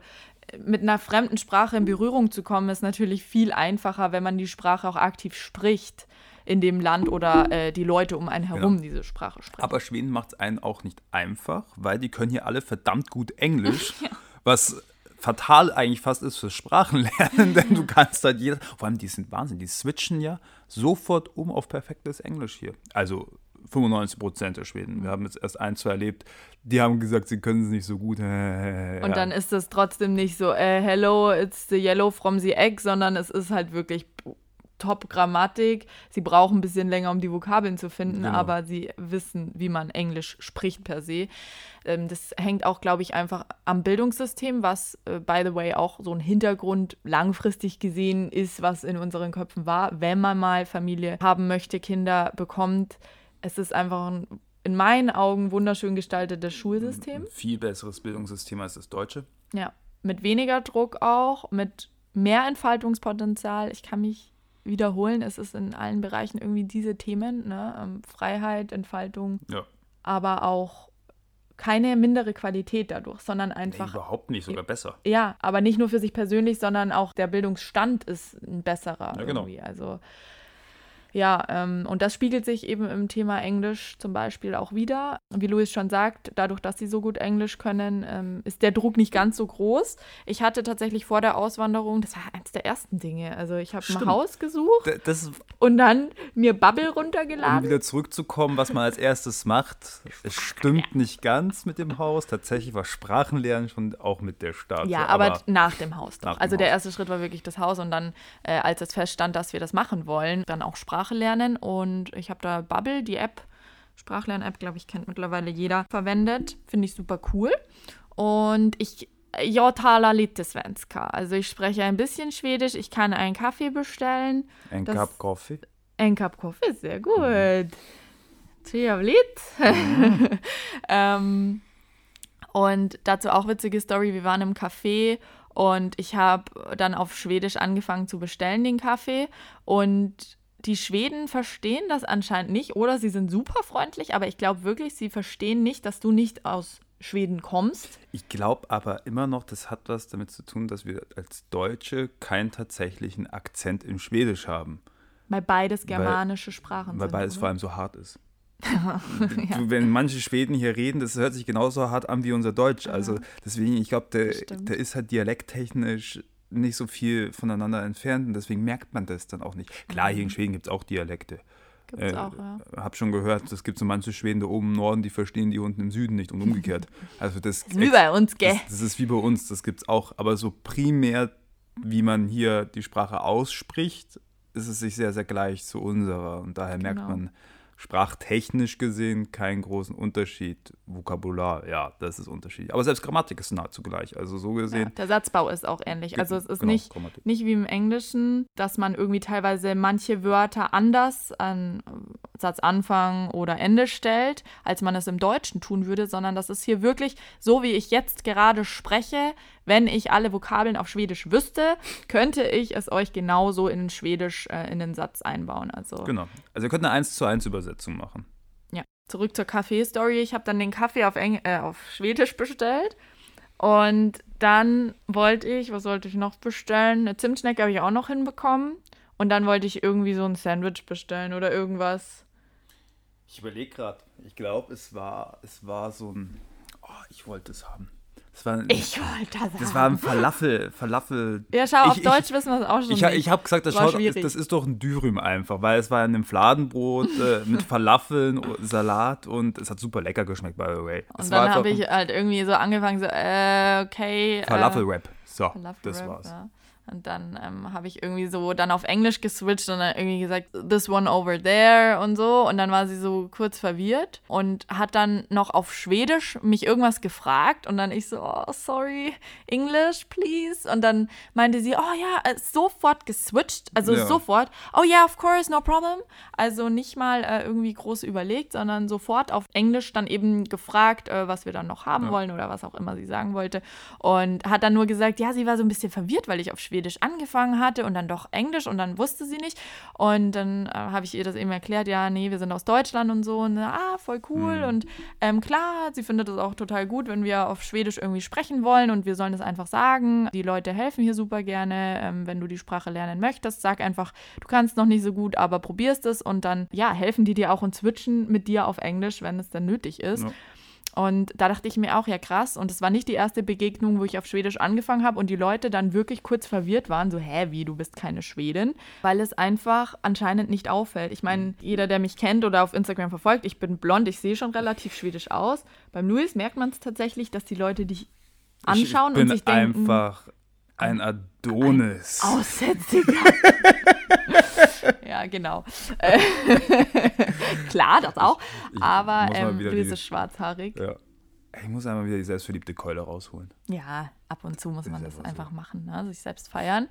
mit einer fremden Sprache in Berührung zu kommen, ist natürlich viel einfacher, wenn man die Sprache auch aktiv spricht in dem Land oder äh, die Leute um einen herum genau. diese Sprache sprechen. Aber Schweden macht es einen auch nicht einfach, weil die können hier alle verdammt gut Englisch, ja. was fatal eigentlich fast ist fürs Sprachenlernen, denn du kannst halt jeder, vor allem die sind Wahnsinn, die switchen ja sofort um auf perfektes Englisch hier. Also 95 Prozent der Schweden. Wir haben jetzt erst ein, zwei erlebt, die haben gesagt, sie können es nicht so gut. Und dann ist es trotzdem nicht so, äh, hello, it's the yellow from the egg, sondern es ist halt wirklich Top-Grammatik. Sie brauchen ein bisschen länger, um die Vokabeln zu finden, Genau. aber sie wissen, wie man Englisch spricht per se. Ähm, das hängt auch, glaube ich, einfach am Bildungssystem, was, äh, by the way, auch so ein Hintergrund langfristig gesehen ist, was in unseren Köpfen war, wenn man mal Familie haben möchte, Kinder bekommt. Es ist einfach ein in meinen Augen wunderschön gestaltetes Schulsystem. Ein viel besseres Bildungssystem als das deutsche. Ja, mit weniger Druck auch, mit mehr Entfaltungspotenzial. Ich kann mich wiederholen, es ist in allen Bereichen irgendwie diese Themen, ne? ähm, Freiheit, Entfaltung, Ja. aber auch keine mindere Qualität dadurch, sondern Nee, einfach, überhaupt nicht, sogar besser. ja, aber nicht nur für sich persönlich, sondern auch der Bildungsstand ist ein besserer Ja, genau. irgendwie. Also ja, ähm, und das spiegelt sich eben im Thema Englisch zum Beispiel auch wieder. Wie Luis schon sagt, dadurch, dass sie so gut Englisch können, ähm, ist der Druck nicht ganz so groß. Ich hatte tatsächlich vor der Auswanderung, das war eines der ersten Dinge. Also ich habe ein. Haus gesucht D- und dann mir Bubble um runtergeladen. wieder zurückzukommen, was man als erstes macht. Es stimmt nicht ganz mit dem Haus. Tatsächlich war Sprachenlernen schon auch mit der Start. Ja, so, aber, nach dem Haus Nach dem Also der Haus. erste Schritt war wirklich das Haus und dann, äh, als es feststand, dass wir das machen wollen, dann auch Sprache lernen. Und ich habe da Bubble, die App, Sprachlern-App, glaube ich, kennt mittlerweile jeder, verwendet. Finde ich super cool. Und ich, jag talar lite svenska. Also ich spreche ein bisschen Schwedisch. Ich kann einen Kaffee bestellen. ein das- Cup Coffee. Ein Cup Kaffee, sehr gut. Trevligt. ähm, und dazu auch witzige Story. Wir waren im Café und ich habe dann auf Schwedisch angefangen zu bestellen, den Kaffee. Und die Schweden verstehen das anscheinend nicht oder sie sind super freundlich, aber ich glaube wirklich, sie verstehen nicht, dass du nicht aus Schweden kommst. Ich glaube aber immer noch, das hat was damit zu tun, dass wir als Deutsche keinen tatsächlichen Akzent in Schwedisch haben. Weil beides germanische Sprachen Weil sind. beides oder? vor allem so hart ist. du, wenn manche Schweden hier reden, das hört sich genauso hart an wie unser Deutsch. Also deswegen, ich glaube, der, der ist halt dialekttechnisch nicht so viel voneinander entfernt und deswegen merkt man das dann auch nicht. Klar, hier in Schweden gibt es auch Dialekte. Gibt's Äh, auch, ja. Hab schon gehört, es gibt so manche Schweden da oben im Norden, die verstehen die unten im Süden nicht und umgekehrt. Also das, Das ist wie bei uns, gell? das, das ist wie bei uns, das gibt's auch. Aber so primär, wie man hier die Sprache ausspricht, ist es sich sehr, sehr gleich zu unserer. Und daher merkt Genau. man sprachtechnisch gesehen keinen großen Unterschied. Vokabular, ja, das ist unterschiedlich. Aber selbst Grammatik ist nahezu gleich. Also so Ja, gesehen. der Satzbau ist auch ähnlich. Also es ist genau, nicht, Grammatik. nicht wie im Englischen, dass man irgendwie teilweise manche Wörter anders an Satzanfang oder Ende stellt, als man es im Deutschen tun würde, sondern das ist hier wirklich so, wie ich jetzt gerade spreche. Wenn ich alle Vokabeln auf Schwedisch wüsste, könnte ich es euch genauso in Schwedisch äh, in den Satz einbauen. Also Genau. Also ihr könnt eine 1 zu 1 Übersetzung machen. ja. Zurück zur Kaffee-Story. Ich habe dann den Kaffee auf, Eng äh, auf Schwedisch bestellt. Und dann wollte ich, was sollte ich noch bestellen? Eine Zimtschnecke habe ich auch noch hinbekommen. Und dann wollte ich irgendwie so ein Sandwich bestellen oder irgendwas. Ich überlege gerade. Ich glaube, es war, es war so ein. Oh, ich wollte es haben. War, Ich wollte das das haben. war ein Falafel. Falafel. Ja, schau, auf ich, Deutsch wissen wir es auch schon Ich, nicht. ich, ich habe gesagt, das, schaut, das ist doch ein Dürüm einfach, weil es war in einem Fladenbrot äh, mit Falafeln, o- Salat und es hat super lecker geschmeckt, by the way. Und dann habe ich halt irgendwie so angefangen, so, äh, okay. äh, Falafel-Wrap. So, Falafel das war's. Ja. Und dann ähm, habe ich irgendwie so dann auf Englisch geswitcht und dann irgendwie gesagt, this one over there und so. Und dann war sie so kurz verwirrt und hat dann noch auf Schwedisch mich irgendwas gefragt. Und dann ich so, oh, sorry, English, please. Und dann meinte sie, oh ja, äh, sofort geswitcht. Also Ja. sofort, oh yeah, of course, no problem. Also nicht mal äh, irgendwie groß überlegt, sondern sofort auf Englisch dann eben gefragt, äh, was wir dann noch haben Ja. wollen oder was auch immer sie sagen wollte. Und hat dann nur gesagt, ja, sie war so ein bisschen verwirrt, weil ich auf Schwedisch angefangen hatte und dann doch Englisch und dann wusste sie nicht. Und dann äh, habe ich ihr das eben erklärt, ja, nee, wir sind aus Deutschland und so. Und ah, voll cool. Und ähm, klar, sie findet es auch total gut, wenn wir auf Schwedisch irgendwie sprechen wollen und wir sollen es einfach sagen. Die Leute helfen hier super gerne. Ähm, wenn du die Sprache lernen möchtest, sag einfach, du kannst noch nicht so gut, aber probierst es und dann, ja, helfen die dir auch und switchen mit dir auf Englisch, wenn es dann nötig ist. Ja. Und da dachte ich mir auch, ja krass. Und es war nicht die erste Begegnung, wo ich auf Schwedisch angefangen habe und die Leute dann wirklich kurz verwirrt waren, so, hä, wie, du bist keine Schwedin? Weil es einfach anscheinend nicht auffällt. Ich meine, jeder, der mich kennt oder auf Instagram verfolgt, ich bin blond, ich sehe schon relativ schwedisch aus. Beim Luis merkt man es tatsächlich, dass die Leute dich anschauen ich bin und sich denken, einfach ein Adonis. aussätziger. ja, genau. Äh, Klar, das auch. Ich- ich aber ähm, wieder Luis die- ist schwarzhaarig. Ja. Ich muss einmal wieder die selbstverliebte Keule rausholen. Ja, ab und zu muss man das einfach so. machen, ne? sich selbst feiern.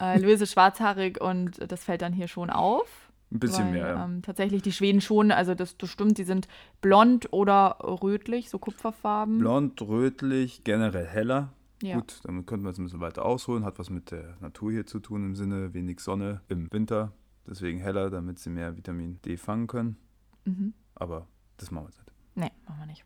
Äh, Luis ist schwarzhaarig und das fällt dann hier schon auf. Ein bisschen weil, mehr, ja. Ähm, tatsächlich die Schweden schon, also das, das stimmt, die sind blond oder rötlich, so Kupferfarben. Blond, rötlich, generell heller. Ja. Gut, damit könnten wir jetzt ein bisschen weiter ausholen. Hat was mit der Natur hier zu tun im Sinne wenig Sonne im Winter. Deswegen heller, damit sie mehr Vitamin D fangen können. Mhm. Aber das machen wir jetzt nicht. Nee, machen wir nicht.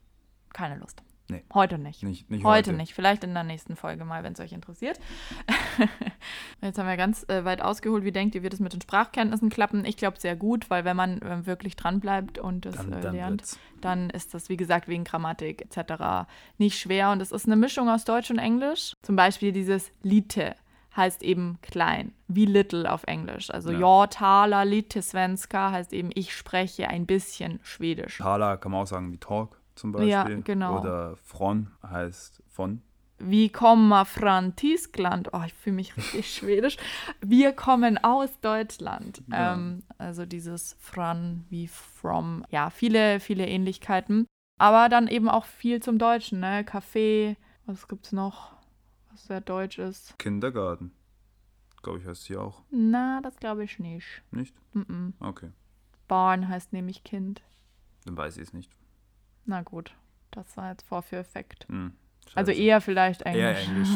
Keine Lust. Nee. Heute nicht. Nicht, nicht Heute nicht, vielleicht in der nächsten Folge mal, wenn es euch interessiert. Jetzt haben wir ganz äh, weit ausgeholt. Wie denkt ihr, wird es mit den Sprachkenntnissen klappen? Ich glaube sehr gut, weil wenn man äh, wirklich dranbleibt und es Dann, äh, dann lernt, wird's. dann ist das, wie gesagt, wegen Grammatik etc. nicht schwer. Und es ist eine Mischung aus Deutsch und Englisch. Zum Beispiel dieses Lite heißt eben klein, wie little auf Englisch. Also Ja. ja, taler lite svenska heißt eben, ich spreche ein bisschen Schwedisch. Thala kann man auch sagen wie Talk zum Beispiel. Ja, genau. Oder Fron heißt von. Vi kommer från Tyskland. Oh, ich fühle mich richtig schwedisch. Wir kommen aus Deutschland. Ja. Ähm, also dieses från wie from. Ja, viele, viele Ähnlichkeiten. Aber dann eben auch viel zum Deutschen, ne? Kaffee, was gibt's noch, was sehr deutsch ist? Kindergarten. Glaube ich, heißt hier auch. Na, das glaube ich nicht. Nicht? Mm -mm. Okay. Barn heißt nämlich Kind. Dann weiß ich es nicht. Na gut, das war jetzt Vorführeffekt. Hm. Also eher vielleicht Englisch. Eher Englisch.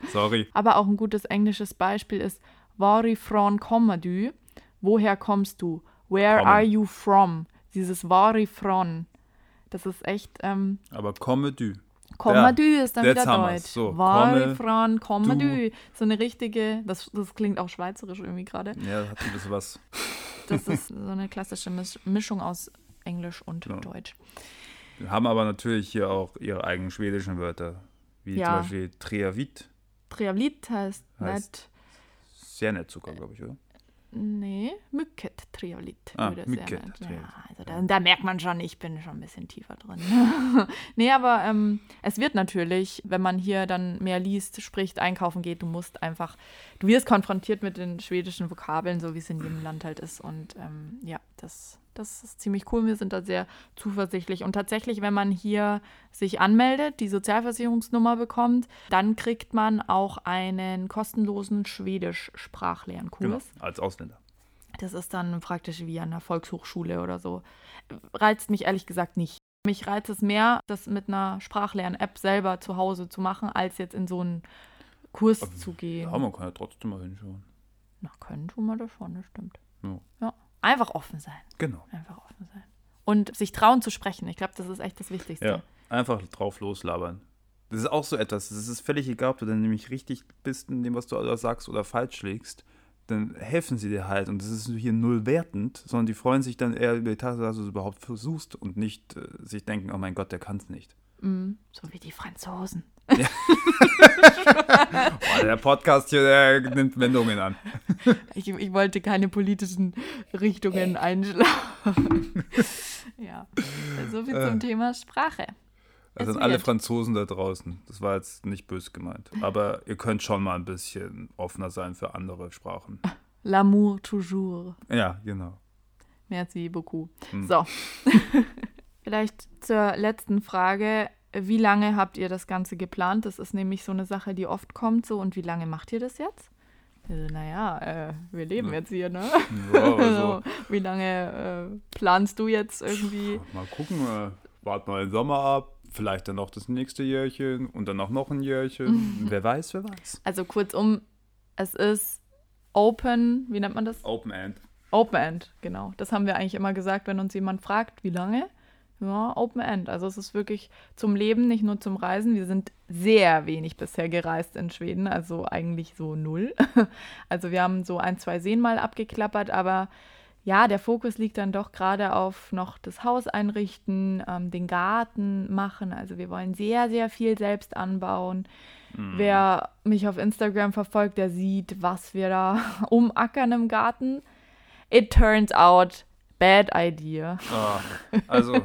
Sorry. Aber auch ein gutes englisches Beispiel ist Varifrån kommer du? Woher kommst du? Where Kommen. are you from? Dieses Varifrån. Das ist echt, ähm, Aber du. komme Ja, ist dann wieder. Deutsch. So, Varifrån komme du. du. So eine richtige, das, das klingt auch schweizerisch irgendwie gerade. Ja, hat ein bisschen was. Das ist so eine klassische Misch Mischung aus Englisch und Ja. Deutsch. Haben aber natürlich hier auch ihre eigenen schwedischen Wörter. Wie Ja. zum Beispiel Treavit. Trevligt heißt, Heißt- nett. Sehr nett sogar, glaube ich, oder? Nee, mycket trevligt. Ah, mycket. Ja, also da, da merkt man schon, ich bin schon ein bisschen tiefer drin. nee, aber ähm, es wird natürlich, wenn man hier dann mehr liest, spricht, einkaufen geht, du musst einfach, du wirst konfrontiert mit den schwedischen Vokabeln, so wie es in jedem Land halt ist. Und ähm, ja, das, das ist ziemlich cool. Wir sind da sehr zuversichtlich. Und tatsächlich, wenn man hier sich anmeldet, die Sozialversicherungsnummer bekommt, dann kriegt man auch einen kostenlosen Schwedisch-Sprachlernkurs. Genau. Als Ausländer. Das ist dann praktisch wie an einer Volkshochschule oder so. Reizt mich ehrlich gesagt nicht. Mich reizt es mehr, das mit einer Sprachlern-App selber zu Hause zu machen, als jetzt in so einen Kurs Aber zu gehen. Ja, man kann ja trotzdem mal hinschauen. Na, können tun wir das schon, das stimmt. Ja. Ja. Einfach offen sein. Genau. Einfach offen sein. Und sich trauen zu sprechen. Ich glaube, das ist echt das Wichtigste. Ja, einfach drauf loslabern. Das ist auch so etwas. Es ist völlig egal, ob du dann nämlich richtig bist in dem, was du da sagst oder falsch schlägst. Dann helfen sie dir halt. Und das ist hier null wertend, sondern die freuen sich dann eher über die Tatsache, dass du es überhaupt versuchst und nicht äh, sich denken, oh mein Gott, der kann es nicht. Mm, so wie die Franzosen. Boah, der Podcast hier, der nimmt Wendungen an. Ich, ich wollte keine politischen Richtungen einschlagen. ja, so viel zum Äh. Thema Sprache. Das Es sind alle. Franzosen da draußen. Das war jetzt nicht böse gemeint. Aber ihr könnt schon mal ein bisschen offener sein für andere Sprachen. L'amour toujours. Ja, genau. Merci beaucoup. Hm. So. Vielleicht zur letzten Frage. Wie lange habt ihr das Ganze geplant? Das ist nämlich so eine Sache, die oft kommt. So, und wie lange macht ihr das jetzt? Also, naja, äh, wir leben Ja. jetzt hier, ne? Ja, also, Also, wie lange äh, planst du jetzt irgendwie? mal gucken, äh, warten wir den Sommer ab. Vielleicht dann noch das nächste Jährchen und dann auch noch ein Jährchen. wer weiß, wer weiß. Also kurzum, es ist Open, wie nennt man das? Open End. Open End, genau. Das haben wir eigentlich immer gesagt, wenn uns jemand fragt, wie lange. Ja, Open End. Also es ist wirklich zum Leben, nicht nur zum Reisen. Wir sind sehr wenig bisher gereist in Schweden, also eigentlich so null. Also wir haben so ein, zwei Seen mal abgeklappert, aber ja, der Fokus liegt dann doch gerade auf noch das Haus einrichten, ähm, den Garten machen. Also wir wollen sehr, sehr viel selbst anbauen. Wer mich auf Instagram verfolgt, der sieht, was wir da umackern im Garten. It turns out, bad idea. Ah, also,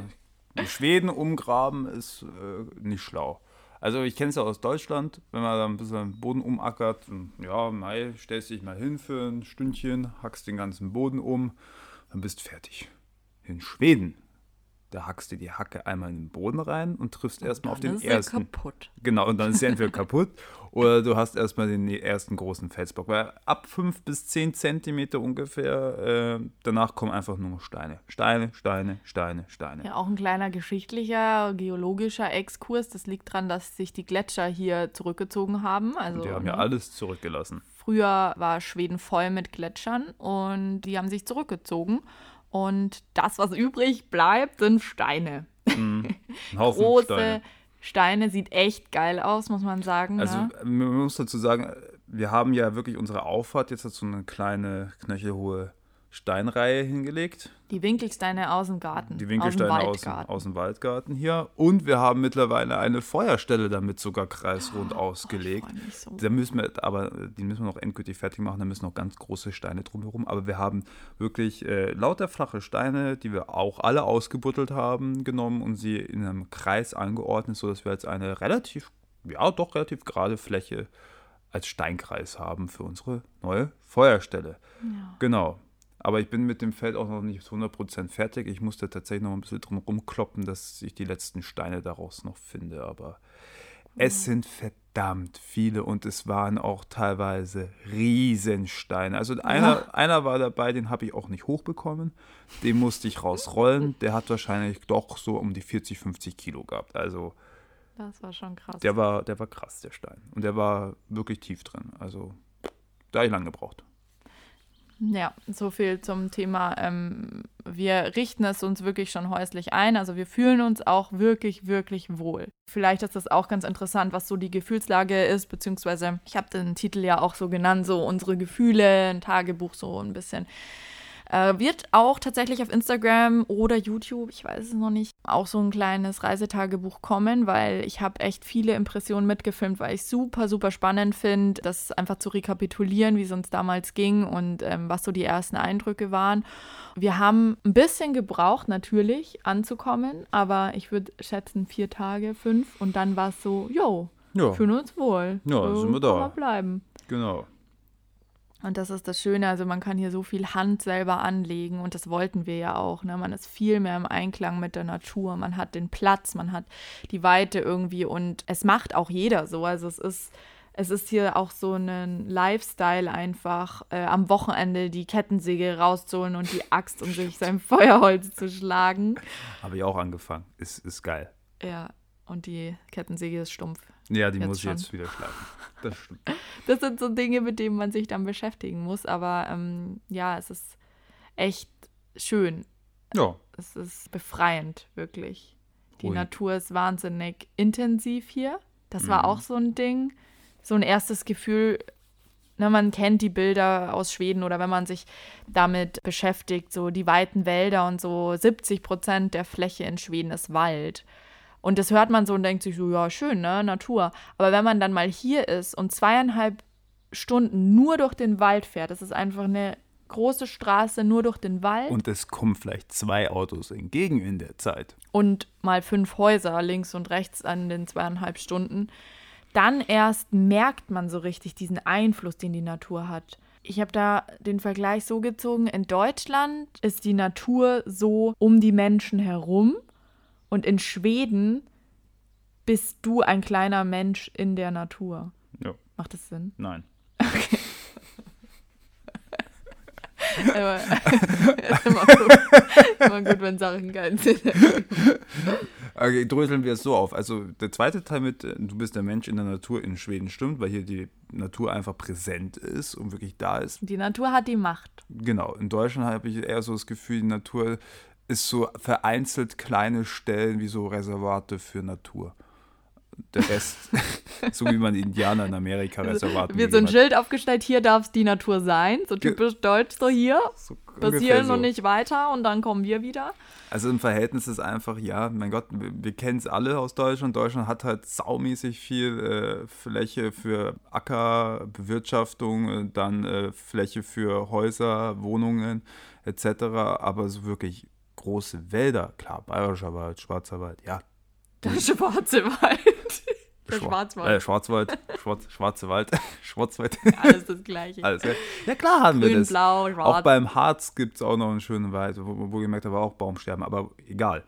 Schweden umgraben ist äh, nicht schlau. Also ich kenne es ja aus Deutschland, wenn man da ein bisschen den Boden umackert, und, ja, Mai, stellst dich mal hin für ein Stündchen, hackst den ganzen Boden um, dann bist fertig. In Schweden da hackst du die Hacke einmal in den Boden rein und triffst erstmal auf den ist ersten. Er kaputt. Genau, und dann ist sie entweder kaputt oder du hast erstmal den ersten großen Felsblock. Weil ab 5 bis 10 Zentimeter ungefähr, äh, danach kommen einfach nur noch Steine. Steine, Steine, Steine, Steine. Ja, auch ein kleiner geschichtlicher, geologischer Exkurs. Das liegt daran, dass sich die Gletscher hier zurückgezogen haben. Also, die haben ja ne? alles zurückgelassen. Früher war Schweden voll mit Gletschern und die haben sich zurückgezogen. Und das, was übrig bleibt, sind Steine. Ein Haufen Große Steine. Steine. Sieht echt geil aus, muss man sagen. Also ne? man muss dazu sagen, wir haben ja wirklich unsere Auffahrt jetzt so eine kleine knöchelhohe Steinreihe hingelegt. Die Winkelsteine aus dem Garten. Die Winkelsteine aus dem aus, aus dem Waldgarten hier. Und wir haben mittlerweile eine Feuerstelle damit sogar kreisrund Oh, ausgelegt. mich so. Da müssen wir, aber die müssen wir noch endgültig fertig machen. Da müssen noch ganz große Steine drumherum. Aber wir haben wirklich äh, lauter flache Steine, die wir auch alle ausgebuddelt haben, genommen und sie in einem Kreis angeordnet, sodass wir jetzt eine relativ, ja doch relativ gerade Fläche als Steinkreis haben für unsere neue Feuerstelle. Ja. Genau. Aber ich bin mit dem Feld auch noch nicht 100% fertig. Ich musste tatsächlich noch ein bisschen drum rumkloppen, dass ich die letzten Steine daraus noch finde. Aber es sind verdammt viele und es waren auch teilweise Riesensteine. Also einer, einer war dabei, den habe ich auch nicht hochbekommen. Den musste ich rausrollen. Der hat wahrscheinlich doch so um die 40, 50 Kilo gehabt. Also Das war schon krass. der war, der war krass, der Stein. Und der war wirklich tief drin. Also da habe ich lange gebraucht. Ja, so viel zum Thema. Ähm, wir richten es uns wirklich schon häuslich ein. Also wir fühlen uns auch wirklich, wirklich wohl. Vielleicht ist das auch ganz interessant, was so die Gefühlslage ist, beziehungsweise ich habe den Titel ja auch so genannt, so unsere Gefühle, ein Tagebuch so ein bisschen. Äh, wird auch tatsächlich auf Instagram oder YouTube, ich weiß es noch nicht, auch so ein kleines Reisetagebuch kommen, weil ich habe echt viele Impressionen mitgefilmt, weil ich super, super spannend finde, das einfach zu rekapitulieren, wie es uns damals ging und ähm, was so die ersten Eindrücke waren. Wir haben ein bisschen gebraucht, natürlich, anzukommen, aber ich würde schätzen vier Tage, fünf und dann war es so, yo, Ja, fühlen uns wohl. Ja, so sind wir da. bleiben. genau. Und das ist das Schöne, also man kann hier so viel Hand selber anlegen und das wollten wir ja auch. Ne? Man ist viel mehr im Einklang mit der Natur, man hat den Platz, man hat die Weite irgendwie und es macht auch jeder so. Also es ist, es ist hier auch so ein Lifestyle einfach, äh, am Wochenende die Kettensäge rauszuholen und die Axt und sich sein Feuerholz zu schlagen. Habe ich auch angefangen. Ist, ist geil. Ja, und die Kettensäge ist stumpf. Ja, die Jetzt muss ich schon. jetzt wieder schleifen. Das stimmt. Das sind so Dinge, mit denen man sich dann beschäftigen muss. Aber ähm, ja, es ist echt schön. Ja, Es ist befreiend, wirklich. Die Ui. Natur ist wahnsinnig intensiv hier. Das war Mhm. auch so ein Ding. So ein erstes Gefühl, ne, man kennt die Bilder aus Schweden oder wenn man sich damit beschäftigt, so die weiten Wälder und so 70 Prozent der Fläche in Schweden ist Wald. Und das hört man so und denkt sich so, ja, schön, ne, Natur. Aber wenn man dann mal hier ist und zweieinhalb Stunden nur durch den Wald fährt, das ist einfach eine große Straße nur durch den Wald und es kommen vielleicht zwei Autos entgegen in der Zeit. und mal fünf Häuser links und rechts an den zweieinhalb Stunden, dann erst merkt man so richtig diesen Einfluss, den die Natur hat. Ich habe da den Vergleich so gezogen, in Deutschland ist die Natur so um die Menschen herum und in Schweden bist du ein kleiner Mensch in der Natur. Ja, Macht das Sinn? nein. Aber ist immer gut, immer gut, wenn Sachen keinen Sinn haben. Okay, dröseln wir es so auf. Also der zweite Teil mit, äh, du bist der Mensch in der Natur in Schweden stimmt, weil hier die Natur einfach präsent ist und wirklich da ist. Die Natur hat die Macht. Genau, in Deutschland habe ich eher so das Gefühl, die Natur ist so vereinzelt kleine Stellen wie so Reservate für Natur. Der Rest, so wie man Indianer in Amerika Reservaten Wird so ein. Schild aufgestellt, hier darf es die Natur sein. So Ge- typisch deutsch, so hier. So hierhin so. und nicht weiter und dann kommen wir wieder. Also im Verhältnis ist einfach, ja, mein Gott, wir, wir kennen es alle aus Deutschland. Deutschland hat halt saumäßig viel äh, Fläche für Ackerbewirtschaftung, äh, dann äh, Fläche für Häuser, Wohnungen etc. Aber so wirklich große Wälder, klar, Bayerischer Wald, Schwarzer Wald, ja, Der schwarze Wald. Der Schwa- Schwarzwald. Äh, Schwarzwald. Schwarz, Schwarze Wald. Schwarzwald. Alles das Gleiche. Alles, ja. ja, klar haben wir Grün, das. blau, Auch schwarz. beim Harz gibt es auch noch einen schönen Wald, wo, wo gemerkt habe, auch Baumsterben, aber egal.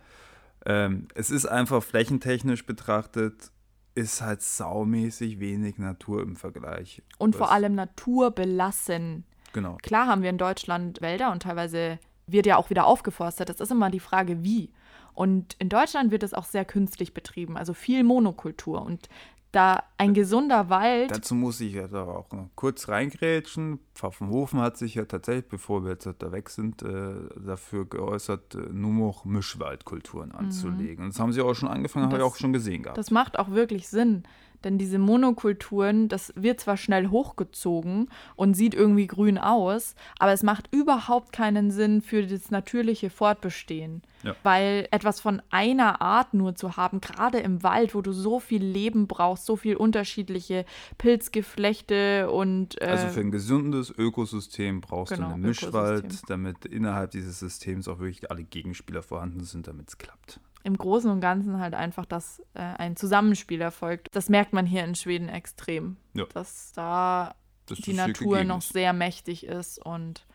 Ähm, es ist einfach flächentechnisch betrachtet, ist halt saumäßig wenig Natur im Vergleich. Und vor allem naturbelassen. Genau. Klar haben wir in Deutschland Wälder und teilweise wird ja auch wieder aufgeforstet. Das ist immer die Frage, wie. Und in Deutschland wird es auch sehr künstlich betrieben, also viel Monokultur. Und da ein gesunder Wald, Dazu muss ich ja da auch kurz reingrätschen. Pfaffenhofen hat sich ja tatsächlich, bevor wir jetzt da weg sind, äh, dafür geäußert, äh, nur noch Mischwaldkulturen anzulegen. Und das haben sie auch schon angefangen, habe ich Mhm. Auch schon gesehen gehabt. das macht auch wirklich Sinn. Denn diese Monokulturen, das wird zwar schnell hochgezogen und sieht irgendwie grün aus, aber es macht überhaupt keinen Sinn für das natürliche Fortbestehen. Ja. Weil etwas von einer Art nur zu haben, gerade im Wald, wo du so viel Leben brauchst, so viel unterschiedliche Pilzgeflechte und äh, Also für ein gesundes Ökosystem brauchst Genau, du einen Mischwald, damit innerhalb dieses Systems auch wirklich alle Gegenspieler vorhanden sind, damit es klappt. Im Großen und Ganzen halt einfach, dass äh, ein Zusammenspiel erfolgt. Das merkt man hier in Schweden extrem, Ja. dass da Dass die das Natur noch sehr mächtig ist und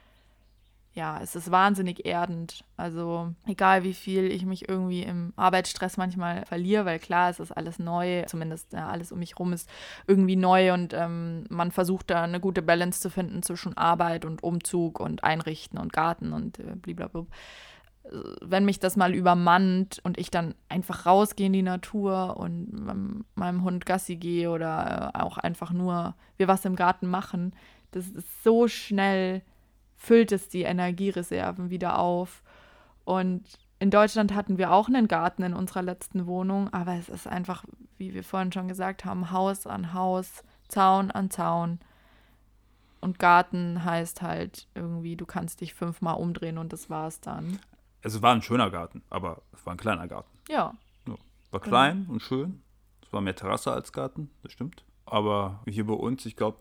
ja, es ist wahnsinnig erdend. Also egal wie viel ich mich irgendwie im Arbeitsstress manchmal verliere, weil klar, es ist alles neu, zumindest ja, alles um mich rum ist irgendwie neu und ähm, man versucht da eine gute Balance zu finden zwischen Arbeit und Umzug und Einrichten und Garten und äh, blablabla. Wenn mich das mal übermannt und ich dann einfach rausgehe in die Natur und meinem Hund Gassi gehe oder äh, auch einfach nur wir was im Garten machen, das ist so schnell füllt es die Energiereserven wieder auf. Und in Deutschland hatten wir auch einen Garten in unserer letzten Wohnung, aber es ist einfach, wie wir vorhin schon gesagt haben, Haus an Haus, Zaun an Zaun. Und Garten heißt halt irgendwie, du kannst dich fünfmal umdrehen und das war's dann. Es war ein schöner Garten, aber es war ein kleiner Garten. Ja, Ja. War Genau. klein und schön. Es war mehr Terrasse als Garten, das stimmt. Aber hier bei uns, ich glaube,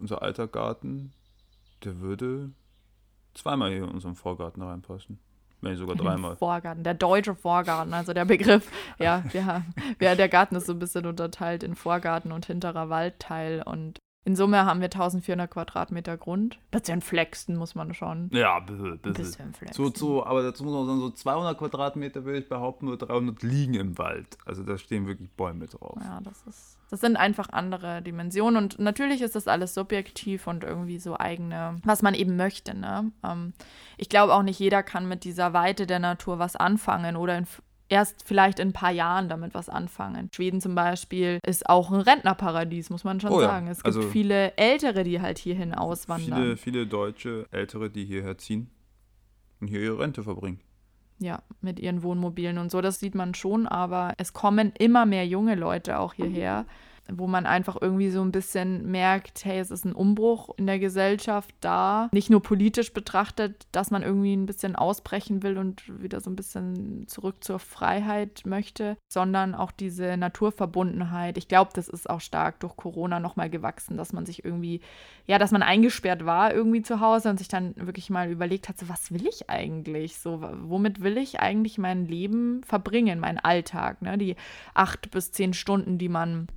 unser alter Garten, der würde zweimal hier in unseren Vorgarten reinpassen. Wenn nicht sogar dreimal. Vorgarten, der deutsche Vorgarten, also der Begriff. Ja, haben, ja, der Garten ist so ein bisschen unterteilt in Vorgarten und hinterer Waldteil und in Summe haben wir 1400 Quadratmeter Grund. Bisschen flexen muss man schon. Ja, ein bisschen. Ein bisschen. bisschen flexen. So, so, aber dazu muss man sagen, so 200 Quadratmeter würde ich behaupten, nur 300 liegen im Wald. Also da stehen wirklich Bäume drauf. Ja, das ist. Das sind einfach andere Dimensionen und natürlich ist das alles subjektiv und irgendwie so eigene, was man eben möchte. Ne? Ähm, ich glaube auch nicht jeder kann mit dieser Weite der Natur was anfangen oder in, erst vielleicht in ein paar Jahren damit was anfangen. Schweden zum Beispiel ist auch ein Rentnerparadies, muss man schon Oh ja, sagen. Es gibt also- viele Ältere, die halt hierhin auswandern. Viele, viele Deutsche, Ältere, die hierher ziehen und hier ihre Rente verbringen. Ja, mit ihren Wohnmobilen und so, das sieht man schon, aber es kommen immer mehr junge Leute auch hierher, wo man einfach irgendwie so ein bisschen merkt, hey, es ist ein Umbruch in der Gesellschaft da, nicht nur politisch betrachtet, dass man irgendwie ein bisschen ausbrechen will und wieder so ein bisschen zurück zur Freiheit möchte, sondern auch diese Naturverbundenheit. Ich glaube, das ist auch stark durch Corona nochmal gewachsen, dass man sich irgendwie, ja, dass man eingesperrt war irgendwie zu Hause und sich dann wirklich mal überlegt hat, so was will ich eigentlich? So, womit will ich eigentlich mein Leben verbringen, meinen Alltag, ne? Die acht bis zehn Stunden, die man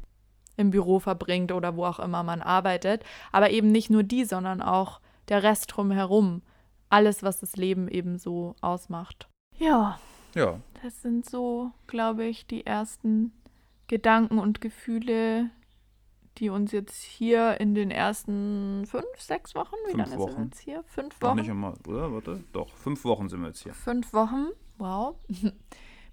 im Büro verbringt oder wo auch immer man arbeitet. Aber eben nicht nur die, sondern auch der Rest drumherum. Alles, was das Leben eben so ausmacht. Ja, Ja, das sind so, glaube ich, die ersten Gedanken und Gefühle, die uns jetzt hier in den ersten fünf, sechs Wochen, wie Fünf lange sind Wochen. wir jetzt hier? Fünf noch Wochen? nicht einmal, oder? Warte, doch, fünf Wochen sind wir jetzt hier. fünf Wochen, wow,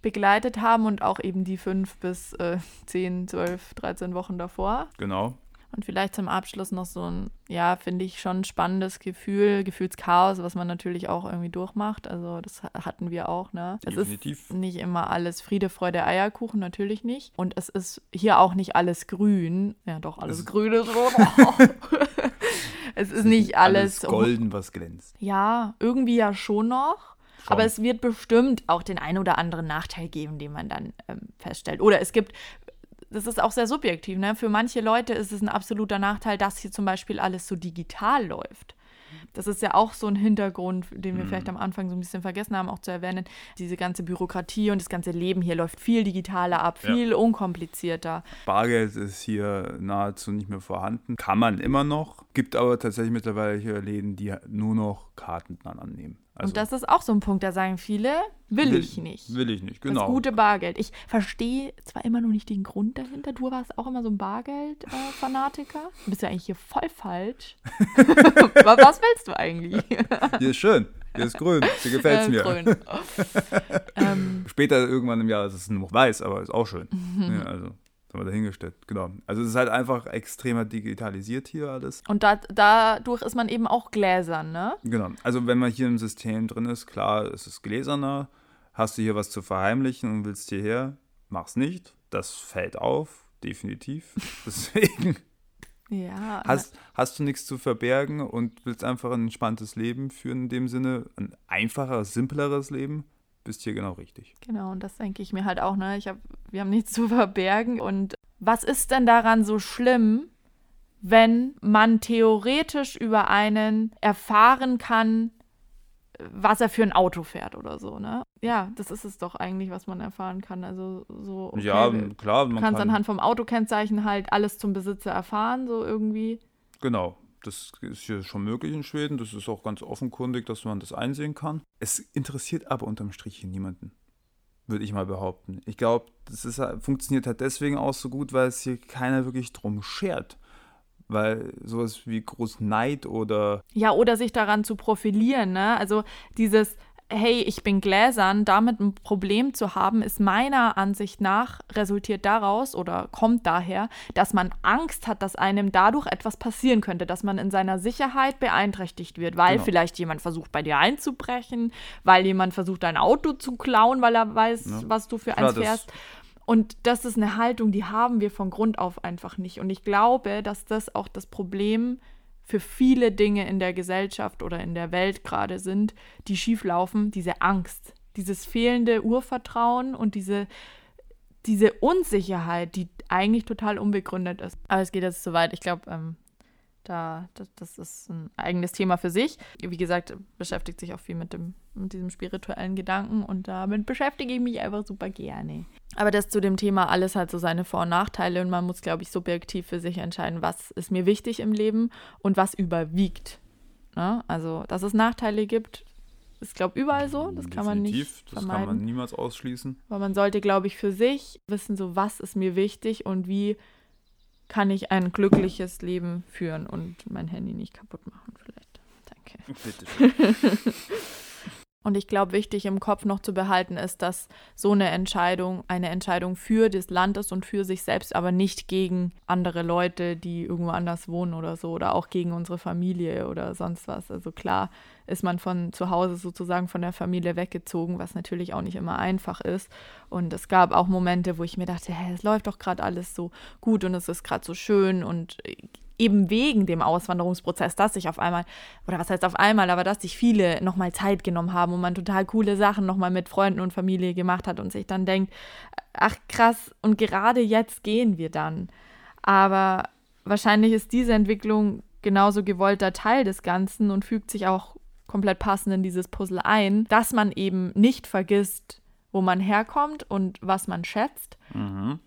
begleitet haben und auch eben die fünf bis äh, 10, 12, 13 Wochen davor. Genau. Und vielleicht zum Abschluss noch so ein, ja, finde ich schon spannendes Gefühl, Gefühlschaos, was man natürlich auch irgendwie durchmacht. Also das ha- hatten wir auch, ne? Es Definitiv. ist nicht immer alles Friede, Freude, Eierkuchen, natürlich nicht. Und es ist hier auch nicht alles grün. Ja, doch, alles Es- grün ist rot. es ist nicht alles, golden, was glänzt. ja, irgendwie ja schon noch. Schon. Aber es wird bestimmt auch den ein oder anderen Nachteil geben, den man dann ähm, feststellt. Oder es gibt, das ist auch sehr subjektiv, ne? Für manche Leute ist es ein absoluter Nachteil, dass hier zum Beispiel alles so digital läuft. Das ist ja auch so ein Hintergrund, den wir Mhm. vielleicht am Anfang so ein bisschen vergessen haben, auch zu erwähnen. Diese ganze Bürokratie und das ganze Leben hier läuft viel digitaler ab, Ja. viel unkomplizierter. Bargeld ist hier nahezu nicht mehr vorhanden. Kann man immer noch. Gibt aber tatsächlich mittlerweile hier Läden, die nur noch Karten dann annehmen. Also und das ist auch so ein Punkt, da sagen viele, will, ich nicht. Will ich nicht, Das genau. gute Bargeld. Ich verstehe zwar immer noch nicht den Grund dahinter. Du warst auch immer so ein Bargeld-Fanatiker. du bist ja eigentlich hier voll falsch. Aber Was willst du eigentlich? Hier ist schön. Hier ist grün. Hier gefällt es Äh, mir. grün. ähm, Später irgendwann im Jahr ist es nur noch weiß, aber ist auch schön. Mhm. Ja, also, das haben wir dahingestellt. Genau. Also, es ist halt einfach extremer digitalisiert hier alles. und da, dadurch ist man eben auch gläsern, ne? Genau. Also, wenn man hier im System drin ist, klar, es ist gläserner. Hast du hier was zu verheimlichen und willst hierher, mach's nicht. Das fällt auf, definitiv. Deswegen Ja. hast, hast du nichts zu verbergen und willst einfach ein entspanntes Leben führen in dem Sinne, ein einfacheres, simpleres Leben, bist hier genau richtig. Genau, und das denke ich mir halt auch, ne? Ich hab, wir haben nichts zu verbergen. Und was ist denn daran so schlimm, wenn man theoretisch über einen erfahren kann, was er für ein Auto fährt oder so, ne? Ja, das ist es doch eigentlich, was man erfahren kann. Also so, okay, ja, klar, man kannst kann, anhand vom Autokennzeichen halt alles zum Besitzer erfahren, so irgendwie. Genau. Das ist hier schon möglich in Schweden. Das ist auch ganz offenkundig, dass man das einsehen kann. Es interessiert aber unterm Strich hier niemanden. Würde ich mal behaupten. Ich glaube, das ist, funktioniert halt deswegen auch so gut, weil es hier keiner wirklich drum schert. Weil sowas wie groß Neid oder Ja, oder sich daran zu profilieren, ne? Also dieses, hey, ich bin gläsern, damit ein Problem zu haben, ist meiner Ansicht nach resultiert daraus oder kommt daher, dass man Angst hat, dass einem dadurch etwas passieren könnte, dass man in seiner Sicherheit beeinträchtigt wird, weil Genau. vielleicht jemand versucht, bei dir einzubrechen, weil jemand versucht, dein Auto zu klauen, weil er weiß, Ja. was du für eins fährst. Und das ist eine Haltung, die haben wir von Grund auf einfach nicht. Und ich glaube, dass das auch das Problem für viele Dinge in der Gesellschaft oder in der Welt gerade sind, die schieflaufen, diese Angst, dieses fehlende Urvertrauen und diese, diese Unsicherheit, die eigentlich total unbegründet ist. Aber es geht jetzt zu weit. Ich glaube, ähm, da, das, das ist ein eigenes Thema für sich. Wie gesagt, beschäftigt sich auch viel mit, dem, mit diesem spirituellen Gedanken und damit beschäftige ich mich einfach super gerne. Aber das zu dem Thema alles hat so seine Vor- und Nachteile und man muss, glaube ich, subjektiv für sich entscheiden, was ist mir wichtig im Leben und was überwiegt. Ne? Also, dass es Nachteile gibt, ist, glaube ich, überall so. Das kann man nicht Definitiv, Das vermeiden. kann man niemals ausschließen. Aber man sollte, glaube ich, für sich wissen, so was ist mir wichtig und wie kann ich ein glückliches Leben führen und mein Handy nicht kaputt machen vielleicht. Danke. Bitte. Und ich glaube, wichtig im Kopf noch zu behalten ist, dass so eine Entscheidung eine Entscheidung für das Land ist und für sich selbst, aber nicht gegen andere Leute, die irgendwo anders wohnen oder so oder auch gegen unsere Familie oder sonst was. Also klar ist man von zu Hause sozusagen von der Familie weggezogen, was natürlich auch nicht immer einfach ist. Und es gab auch Momente, wo ich mir dachte, hä, es läuft doch gerade alles so gut und es ist gerade so schön und eben wegen dem Auswanderungsprozess, dass sich auf einmal, oder was heißt auf einmal, aber dass sich viele nochmal Zeit genommen haben und man total coole Sachen nochmal mit Freunden und Familie gemacht hat und sich dann denkt, ach krass, und gerade jetzt gehen wir dann. Aber wahrscheinlich ist diese Entwicklung genauso gewollter Teil des Ganzen und fügt sich auch komplett passend in dieses Puzzle ein, dass man eben nicht vergisst, wo man herkommt und was man schätzt, Mhm.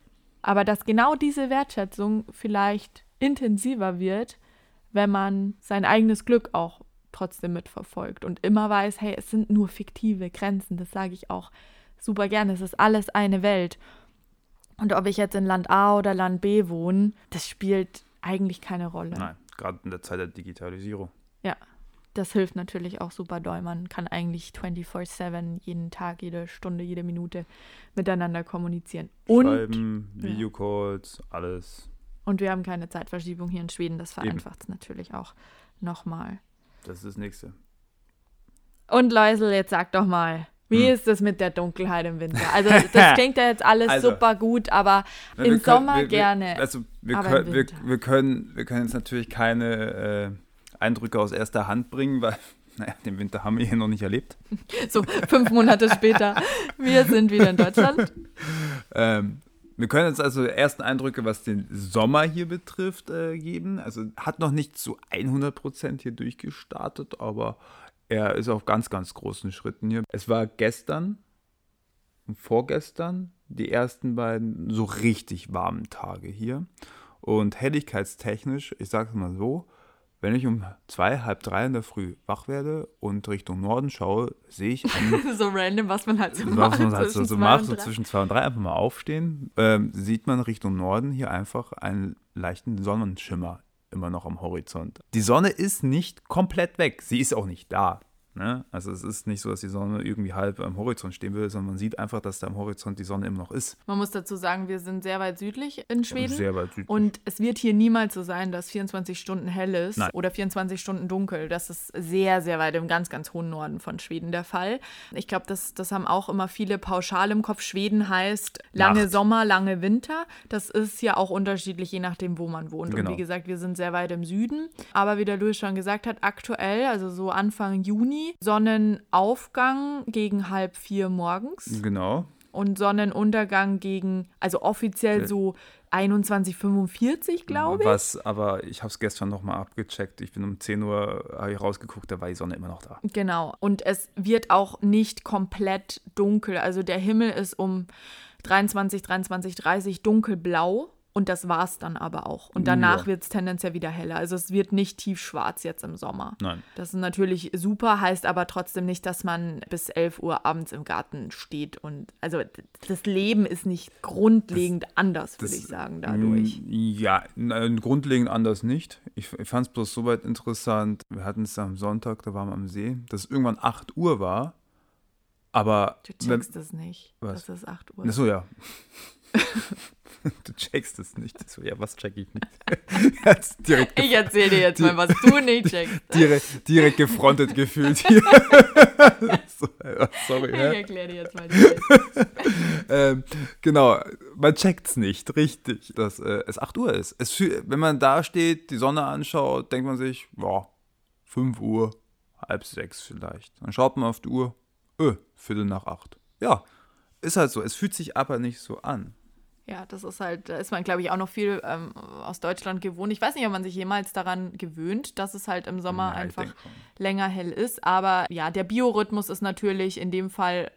aber dass genau diese Wertschätzung vielleicht intensiver wird, wenn man sein eigenes Glück auch trotzdem mitverfolgt und immer weiß, hey, es sind nur fiktive Grenzen, das sage ich auch super gerne, es ist alles eine Welt. Und ob ich jetzt in Land A oder Land B wohne, das spielt eigentlich keine Rolle. Nein, gerade in der Zeit der Digitalisierung. Ja, das hilft natürlich auch super doll. Man kann eigentlich 24-7 jeden Tag, jede Stunde, jede Minute miteinander kommunizieren. Und Schreiben, ja. Videocalls, alles. Und wir haben keine Zeitverschiebung hier in Schweden. Das vereinfacht es natürlich auch nochmal. Das ist das Nächste. Und Läusel, jetzt sag doch mal, wie Hm. ist es mit der Dunkelheit im Winter? Also das klingt ja jetzt alles Also, super gut, aber im können- Sommer wir, gerne. Also können, wir, können, wir können jetzt natürlich keine äh, Eindrücke aus erster Hand bringen, weil naja, den Winter haben wir hier noch nicht erlebt. so fünf Monate später, wir sind wieder in Deutschland. Ähm, Wir können jetzt also ersten Eindrücke, was den Sommer hier betrifft, äh, geben. Also hat noch nicht zu 100% hier durchgestartet, aber er ist auf ganz, ganz großen Schritten hier. Es war gestern und vorgestern die ersten beiden so richtig warmen Tage hier. Und helligkeitstechnisch, ich sage es mal so, wenn ich um zwei, halb drei in der Früh wach werde und Richtung Norden schaue, sehe ich so random, was man halt so was macht. Man halt so, so macht, so zwischen zwei und drei einfach mal aufstehen, ähm, sieht man Richtung Norden hier einfach einen leichten Sonnenschimmer immer noch am Horizont. Die Sonne ist nicht komplett weg, sie ist auch nicht da. Ne? Also es ist nicht so, dass die Sonne irgendwie halb am Horizont stehen will, sondern man sieht einfach, dass da am Horizont die Sonne immer noch ist. Man muss dazu sagen, wir sind sehr weit südlich in Schweden. Sehr weit südlich. Und es wird hier niemals so sein, dass 24 Stunden hell ist Nein. oder 24 Stunden dunkel. Das ist sehr, sehr weit im ganz, ganz hohen Norden von Schweden der Fall. Ich glaube, das, das haben auch immer viele pauschal im Kopf. Schweden heißt lange Nacht. Sommer, lange Winter. Das ist ja auch unterschiedlich, je nachdem, wo man wohnt. Genau. Und wie gesagt, wir sind sehr weit im Süden. Aber wie der Louis schon gesagt hat, aktuell, also so Anfang Juni, Sonnenaufgang gegen halb vier morgens. Genau. Und Sonnenuntergang gegen, also offiziell so 21.45, glaube ich. Was, aber ich habe es gestern nochmal abgecheckt. Ich bin um 10 Uhr ich rausgeguckt, da war die Sonne immer noch da. Genau. Und es wird auch nicht komplett dunkel. Also der Himmel ist um 23, 23, 30 dunkelblau. Und das war es dann aber auch. Und danach ja. wird es tendenziell wieder heller. Also es wird nicht tiefschwarz jetzt im Sommer. Nein. Das ist natürlich super, heißt aber trotzdem nicht, dass man bis 11 Uhr abends im Garten steht. Und also das Leben ist nicht grundlegend das, anders, würde ich sagen, dadurch. Ja, grundlegend anders nicht. Ich, ich fand es bloß soweit interessant. Wir hatten es am Sonntag, da waren wir am See, dass es irgendwann 8 Uhr war. Aber. Du checkst es nicht, was? dass es 8 Uhr ist. Achso, ja. du checkst es nicht. So, ja, was check ich nicht? ich erzähle dir jetzt mal, was du nicht checkst. direkt, direkt gefrontet gefühlt hier. so, sorry. Ich ja. erkläre dir jetzt mal die ähm, Genau, man checkt es nicht, richtig, dass äh, es 8 Uhr ist. Es, wenn man da steht, die Sonne anschaut, denkt man sich, ja, 5 Uhr, halb sechs vielleicht. Dann schaut man auf die Uhr, öh, Viertel nach acht. Ja, ist halt so. Es fühlt sich aber nicht so an. Ja, das ist halt, da ist man, glaube ich, auch noch viel ähm, aus Deutschland gewohnt. Ich weiß nicht, ob man sich jemals daran gewöhnt, dass es halt im Sommer ja, einfach länger hell ist. Aber ja, der Biorhythmus ist natürlich in dem Fall,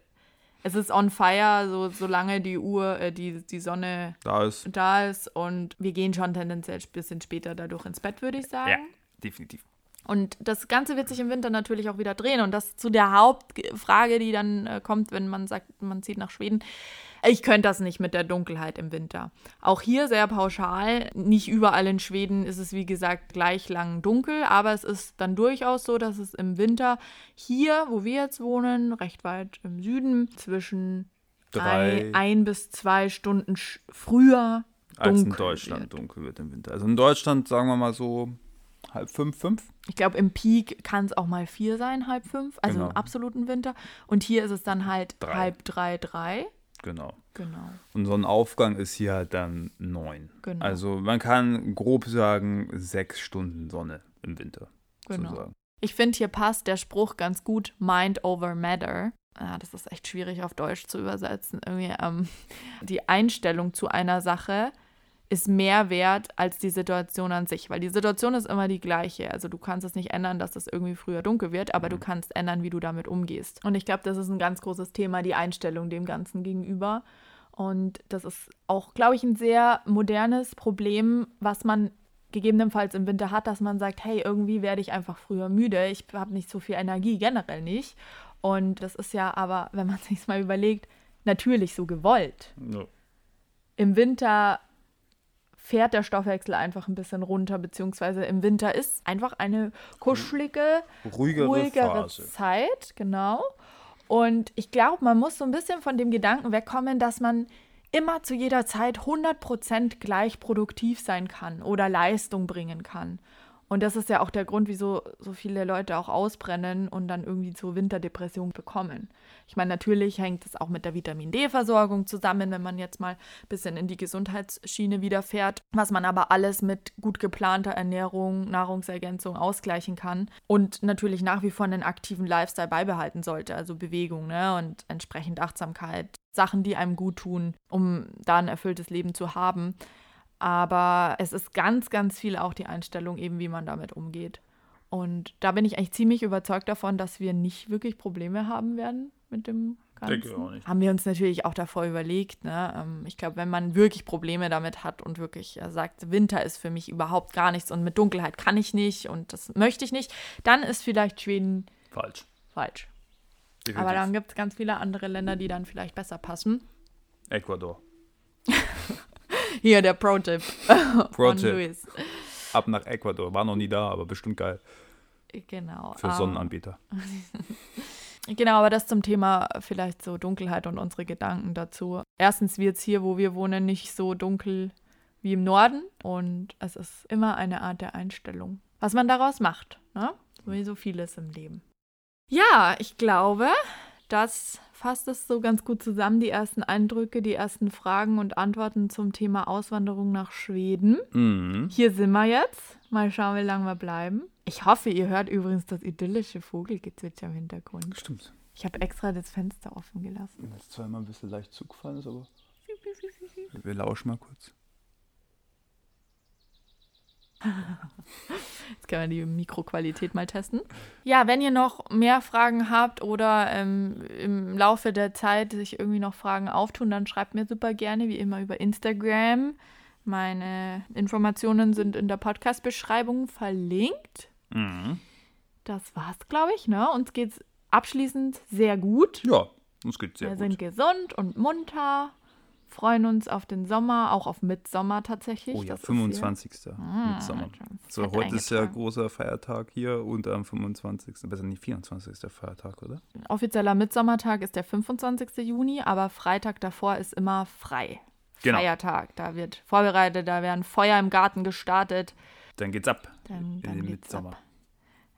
es ist on fire, so, solange die Uhr, äh, die, die Sonne da ist. da ist. Und wir gehen schon tendenziell ein bisschen später dadurch ins Bett, würde ich sagen. Ja, definitiv. Und das Ganze wird sich im Winter natürlich auch wieder drehen. Und das zu der Hauptfrage, die dann äh, kommt, wenn man sagt, man zieht nach Schweden. Ich könnte das nicht mit der Dunkelheit im Winter. Auch hier sehr pauschal. Nicht überall in Schweden ist es, wie gesagt, gleich lang dunkel, aber es ist dann durchaus so, dass es im Winter hier, wo wir jetzt wohnen, recht weit im Süden, zwischen drei, ein bis zwei Stunden früher als in Deutschland wird. dunkel wird im Winter. Also in Deutschland sagen wir mal so halb fünf, fünf. Ich glaube, im Peak kann es auch mal vier sein, halb fünf, also genau. im absoluten Winter. Und hier ist es dann halt drei. halb drei, drei. Genau. Genau. Und so ein Aufgang ist hier halt dann neun. Genau. Also man kann grob sagen, sechs Stunden Sonne im Winter. Genau. Sozusagen. Ich finde, hier passt der Spruch ganz gut, Mind over Matter. Ah, das ist echt schwierig auf Deutsch zu übersetzen. Irgendwie ähm, die Einstellung zu einer Sache ist mehr wert als die Situation an sich, weil die Situation ist immer die gleiche. Also du kannst es nicht ändern, dass es irgendwie früher dunkel wird, aber mhm. du kannst ändern, wie du damit umgehst. Und ich glaube, das ist ein ganz großes Thema, die Einstellung dem Ganzen gegenüber. Und das ist auch, glaube ich, ein sehr modernes Problem, was man gegebenenfalls im Winter hat, dass man sagt, hey, irgendwie werde ich einfach früher müde, ich habe nicht so viel Energie, generell nicht. Und das ist ja aber, wenn man sich mal überlegt, natürlich so gewollt. No. Im Winter fährt der Stoffwechsel einfach ein bisschen runter, beziehungsweise im Winter ist einfach eine kuschelige, ruhigere, ruhigere Zeit, genau. Und ich glaube, man muss so ein bisschen von dem Gedanken wegkommen, dass man immer zu jeder Zeit 100% gleich produktiv sein kann oder Leistung bringen kann. Und das ist ja auch der Grund, wieso so viele Leute auch ausbrennen und dann irgendwie zur Winterdepression bekommen. Ich meine, natürlich hängt es auch mit der Vitamin D-Versorgung zusammen, wenn man jetzt mal ein bisschen in die Gesundheitsschiene wieder fährt, was man aber alles mit gut geplanter Ernährung, Nahrungsergänzung ausgleichen kann und natürlich nach wie vor einen aktiven Lifestyle beibehalten sollte, also Bewegung ne? und entsprechend Achtsamkeit, Sachen, die einem gut tun, um da ein erfülltes Leben zu haben. Aber es ist ganz, ganz viel auch die Einstellung, eben wie man damit umgeht. Und da bin ich eigentlich ziemlich überzeugt davon, dass wir nicht wirklich Probleme haben werden mit dem Ganzen. Denke auch nicht. Haben wir uns natürlich auch davor überlegt. Ne? Ähm, ich glaube, wenn man wirklich Probleme damit hat und wirklich sagt, Winter ist für mich überhaupt gar nichts und mit Dunkelheit kann ich nicht und das möchte ich nicht, dann ist vielleicht Schweden falsch. Falsch. Definitiv. Aber dann gibt es ganz viele andere Länder, die dann vielleicht besser passen. Ecuador. Hier der Pro-Tipp Pro-Tipp. Ab nach Ecuador. War noch nie da, aber bestimmt geil. Genau. Für um, Sonnenanbieter. genau, aber das zum Thema vielleicht so Dunkelheit und unsere Gedanken dazu. Erstens wird es hier, wo wir wohnen, nicht so dunkel wie im Norden. Und es ist immer eine Art der Einstellung. Was man daraus macht. Ne? So wie so vieles im Leben. Ja, ich glaube, das fasst es so ganz gut zusammen, die ersten Eindrücke, die ersten Fragen und Antworten zum Thema Auswanderung nach Schweden. Mhm. Hier sind wir jetzt. Mal schauen, wie lange wir bleiben. Ich hoffe, ihr hört übrigens das idyllische Vogelgezwitscher im Hintergrund. Stimmt. Ich habe extra das Fenster offen gelassen. Wenn das zweimal ein bisschen leicht zugefallen ist, aber wir lauschen mal kurz. Jetzt können wir die Mikroqualität mal testen. Ja, wenn ihr noch mehr Fragen habt oder ähm, im Laufe der Zeit sich irgendwie noch Fragen auftun, dann schreibt mir super gerne, wie immer, über Instagram. Meine Informationen sind in der Podcast-Beschreibung verlinkt. Mhm. Das war's, glaube ich. Ne? Uns geht's abschließend sehr gut. Ja, uns geht's sehr wir gut. Wir sind gesund und munter freuen uns auf den Sommer, auch auf Mitsommer tatsächlich. Oh ja, das 25. Ah, Mitsommer. So, heute ist ja großer Feiertag hier und am 25. Besser nicht 24. Feiertag, oder? Offizieller Mitsommertag ist der 25. Juni, aber Freitag davor ist immer frei. Genau. Feiertag. Da wird vorbereitet, da werden Feuer im Garten gestartet. Dann geht's ab. Dann, dann in den Mitsommer. Ab.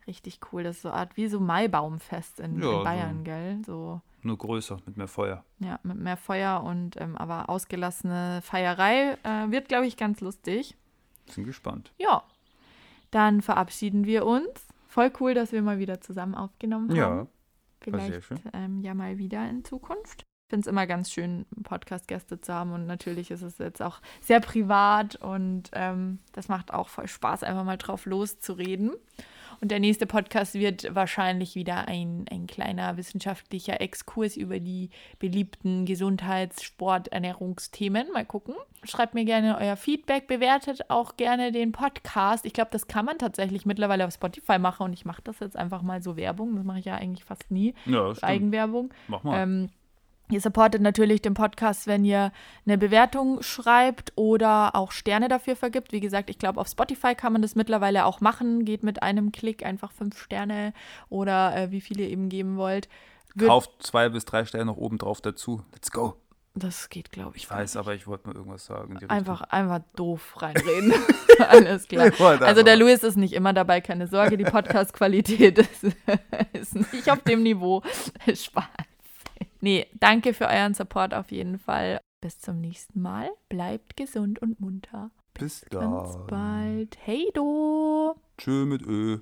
Richtig cool. Das ist so eine Art wie so Maibaumfest in, ja, in Bayern, so. gell? So nur größer, mit mehr Feuer. Ja, mit mehr Feuer und ähm, aber ausgelassene Feierei. Äh, wird, glaube ich, ganz lustig. Bin gespannt. Ja. Dann verabschieden wir uns. Voll cool, dass wir mal wieder zusammen aufgenommen haben. Ja. Vielleicht ähm, ja mal wieder in Zukunft. Ich finde es immer ganz schön, Podcast-Gäste zu haben und natürlich ist es jetzt auch sehr privat und ähm, das macht auch voll Spaß, einfach mal drauf loszureden. Und der nächste Podcast wird wahrscheinlich wieder ein, ein kleiner wissenschaftlicher Exkurs über die beliebten Gesundheits-, Sport-, Ernährungsthemen. Mal gucken. Schreibt mir gerne euer Feedback, bewertet auch gerne den Podcast. Ich glaube, das kann man tatsächlich mittlerweile auf Spotify machen und ich mache das jetzt einfach mal so Werbung. Das mache ich ja eigentlich fast nie. Ja, Eigenwerbung. Mach mal. Ähm, Ihr supportet natürlich den Podcast, wenn ihr eine Bewertung schreibt oder auch Sterne dafür vergibt. Wie gesagt, ich glaube, auf Spotify kann man das mittlerweile auch machen. Geht mit einem Klick einfach fünf Sterne oder äh, wie viele ihr eben geben wollt. Wird Kauft zwei bis drei Sterne noch oben drauf dazu. Let's go. Das geht, glaube ich. Ich weiß, aber ich wollte mal irgendwas sagen. Einfach, einfach doof reinreden. Alles klar. Also der Louis ist nicht immer dabei, keine Sorge. Die Podcast-Qualität ist, ist nicht auf dem Niveau. Spaß. Nee, danke für euren Support auf jeden Fall. Bis zum nächsten Mal. Bleibt gesund und munter. Bis, Bis ganz bald. Hey do. Tschö mit Ö.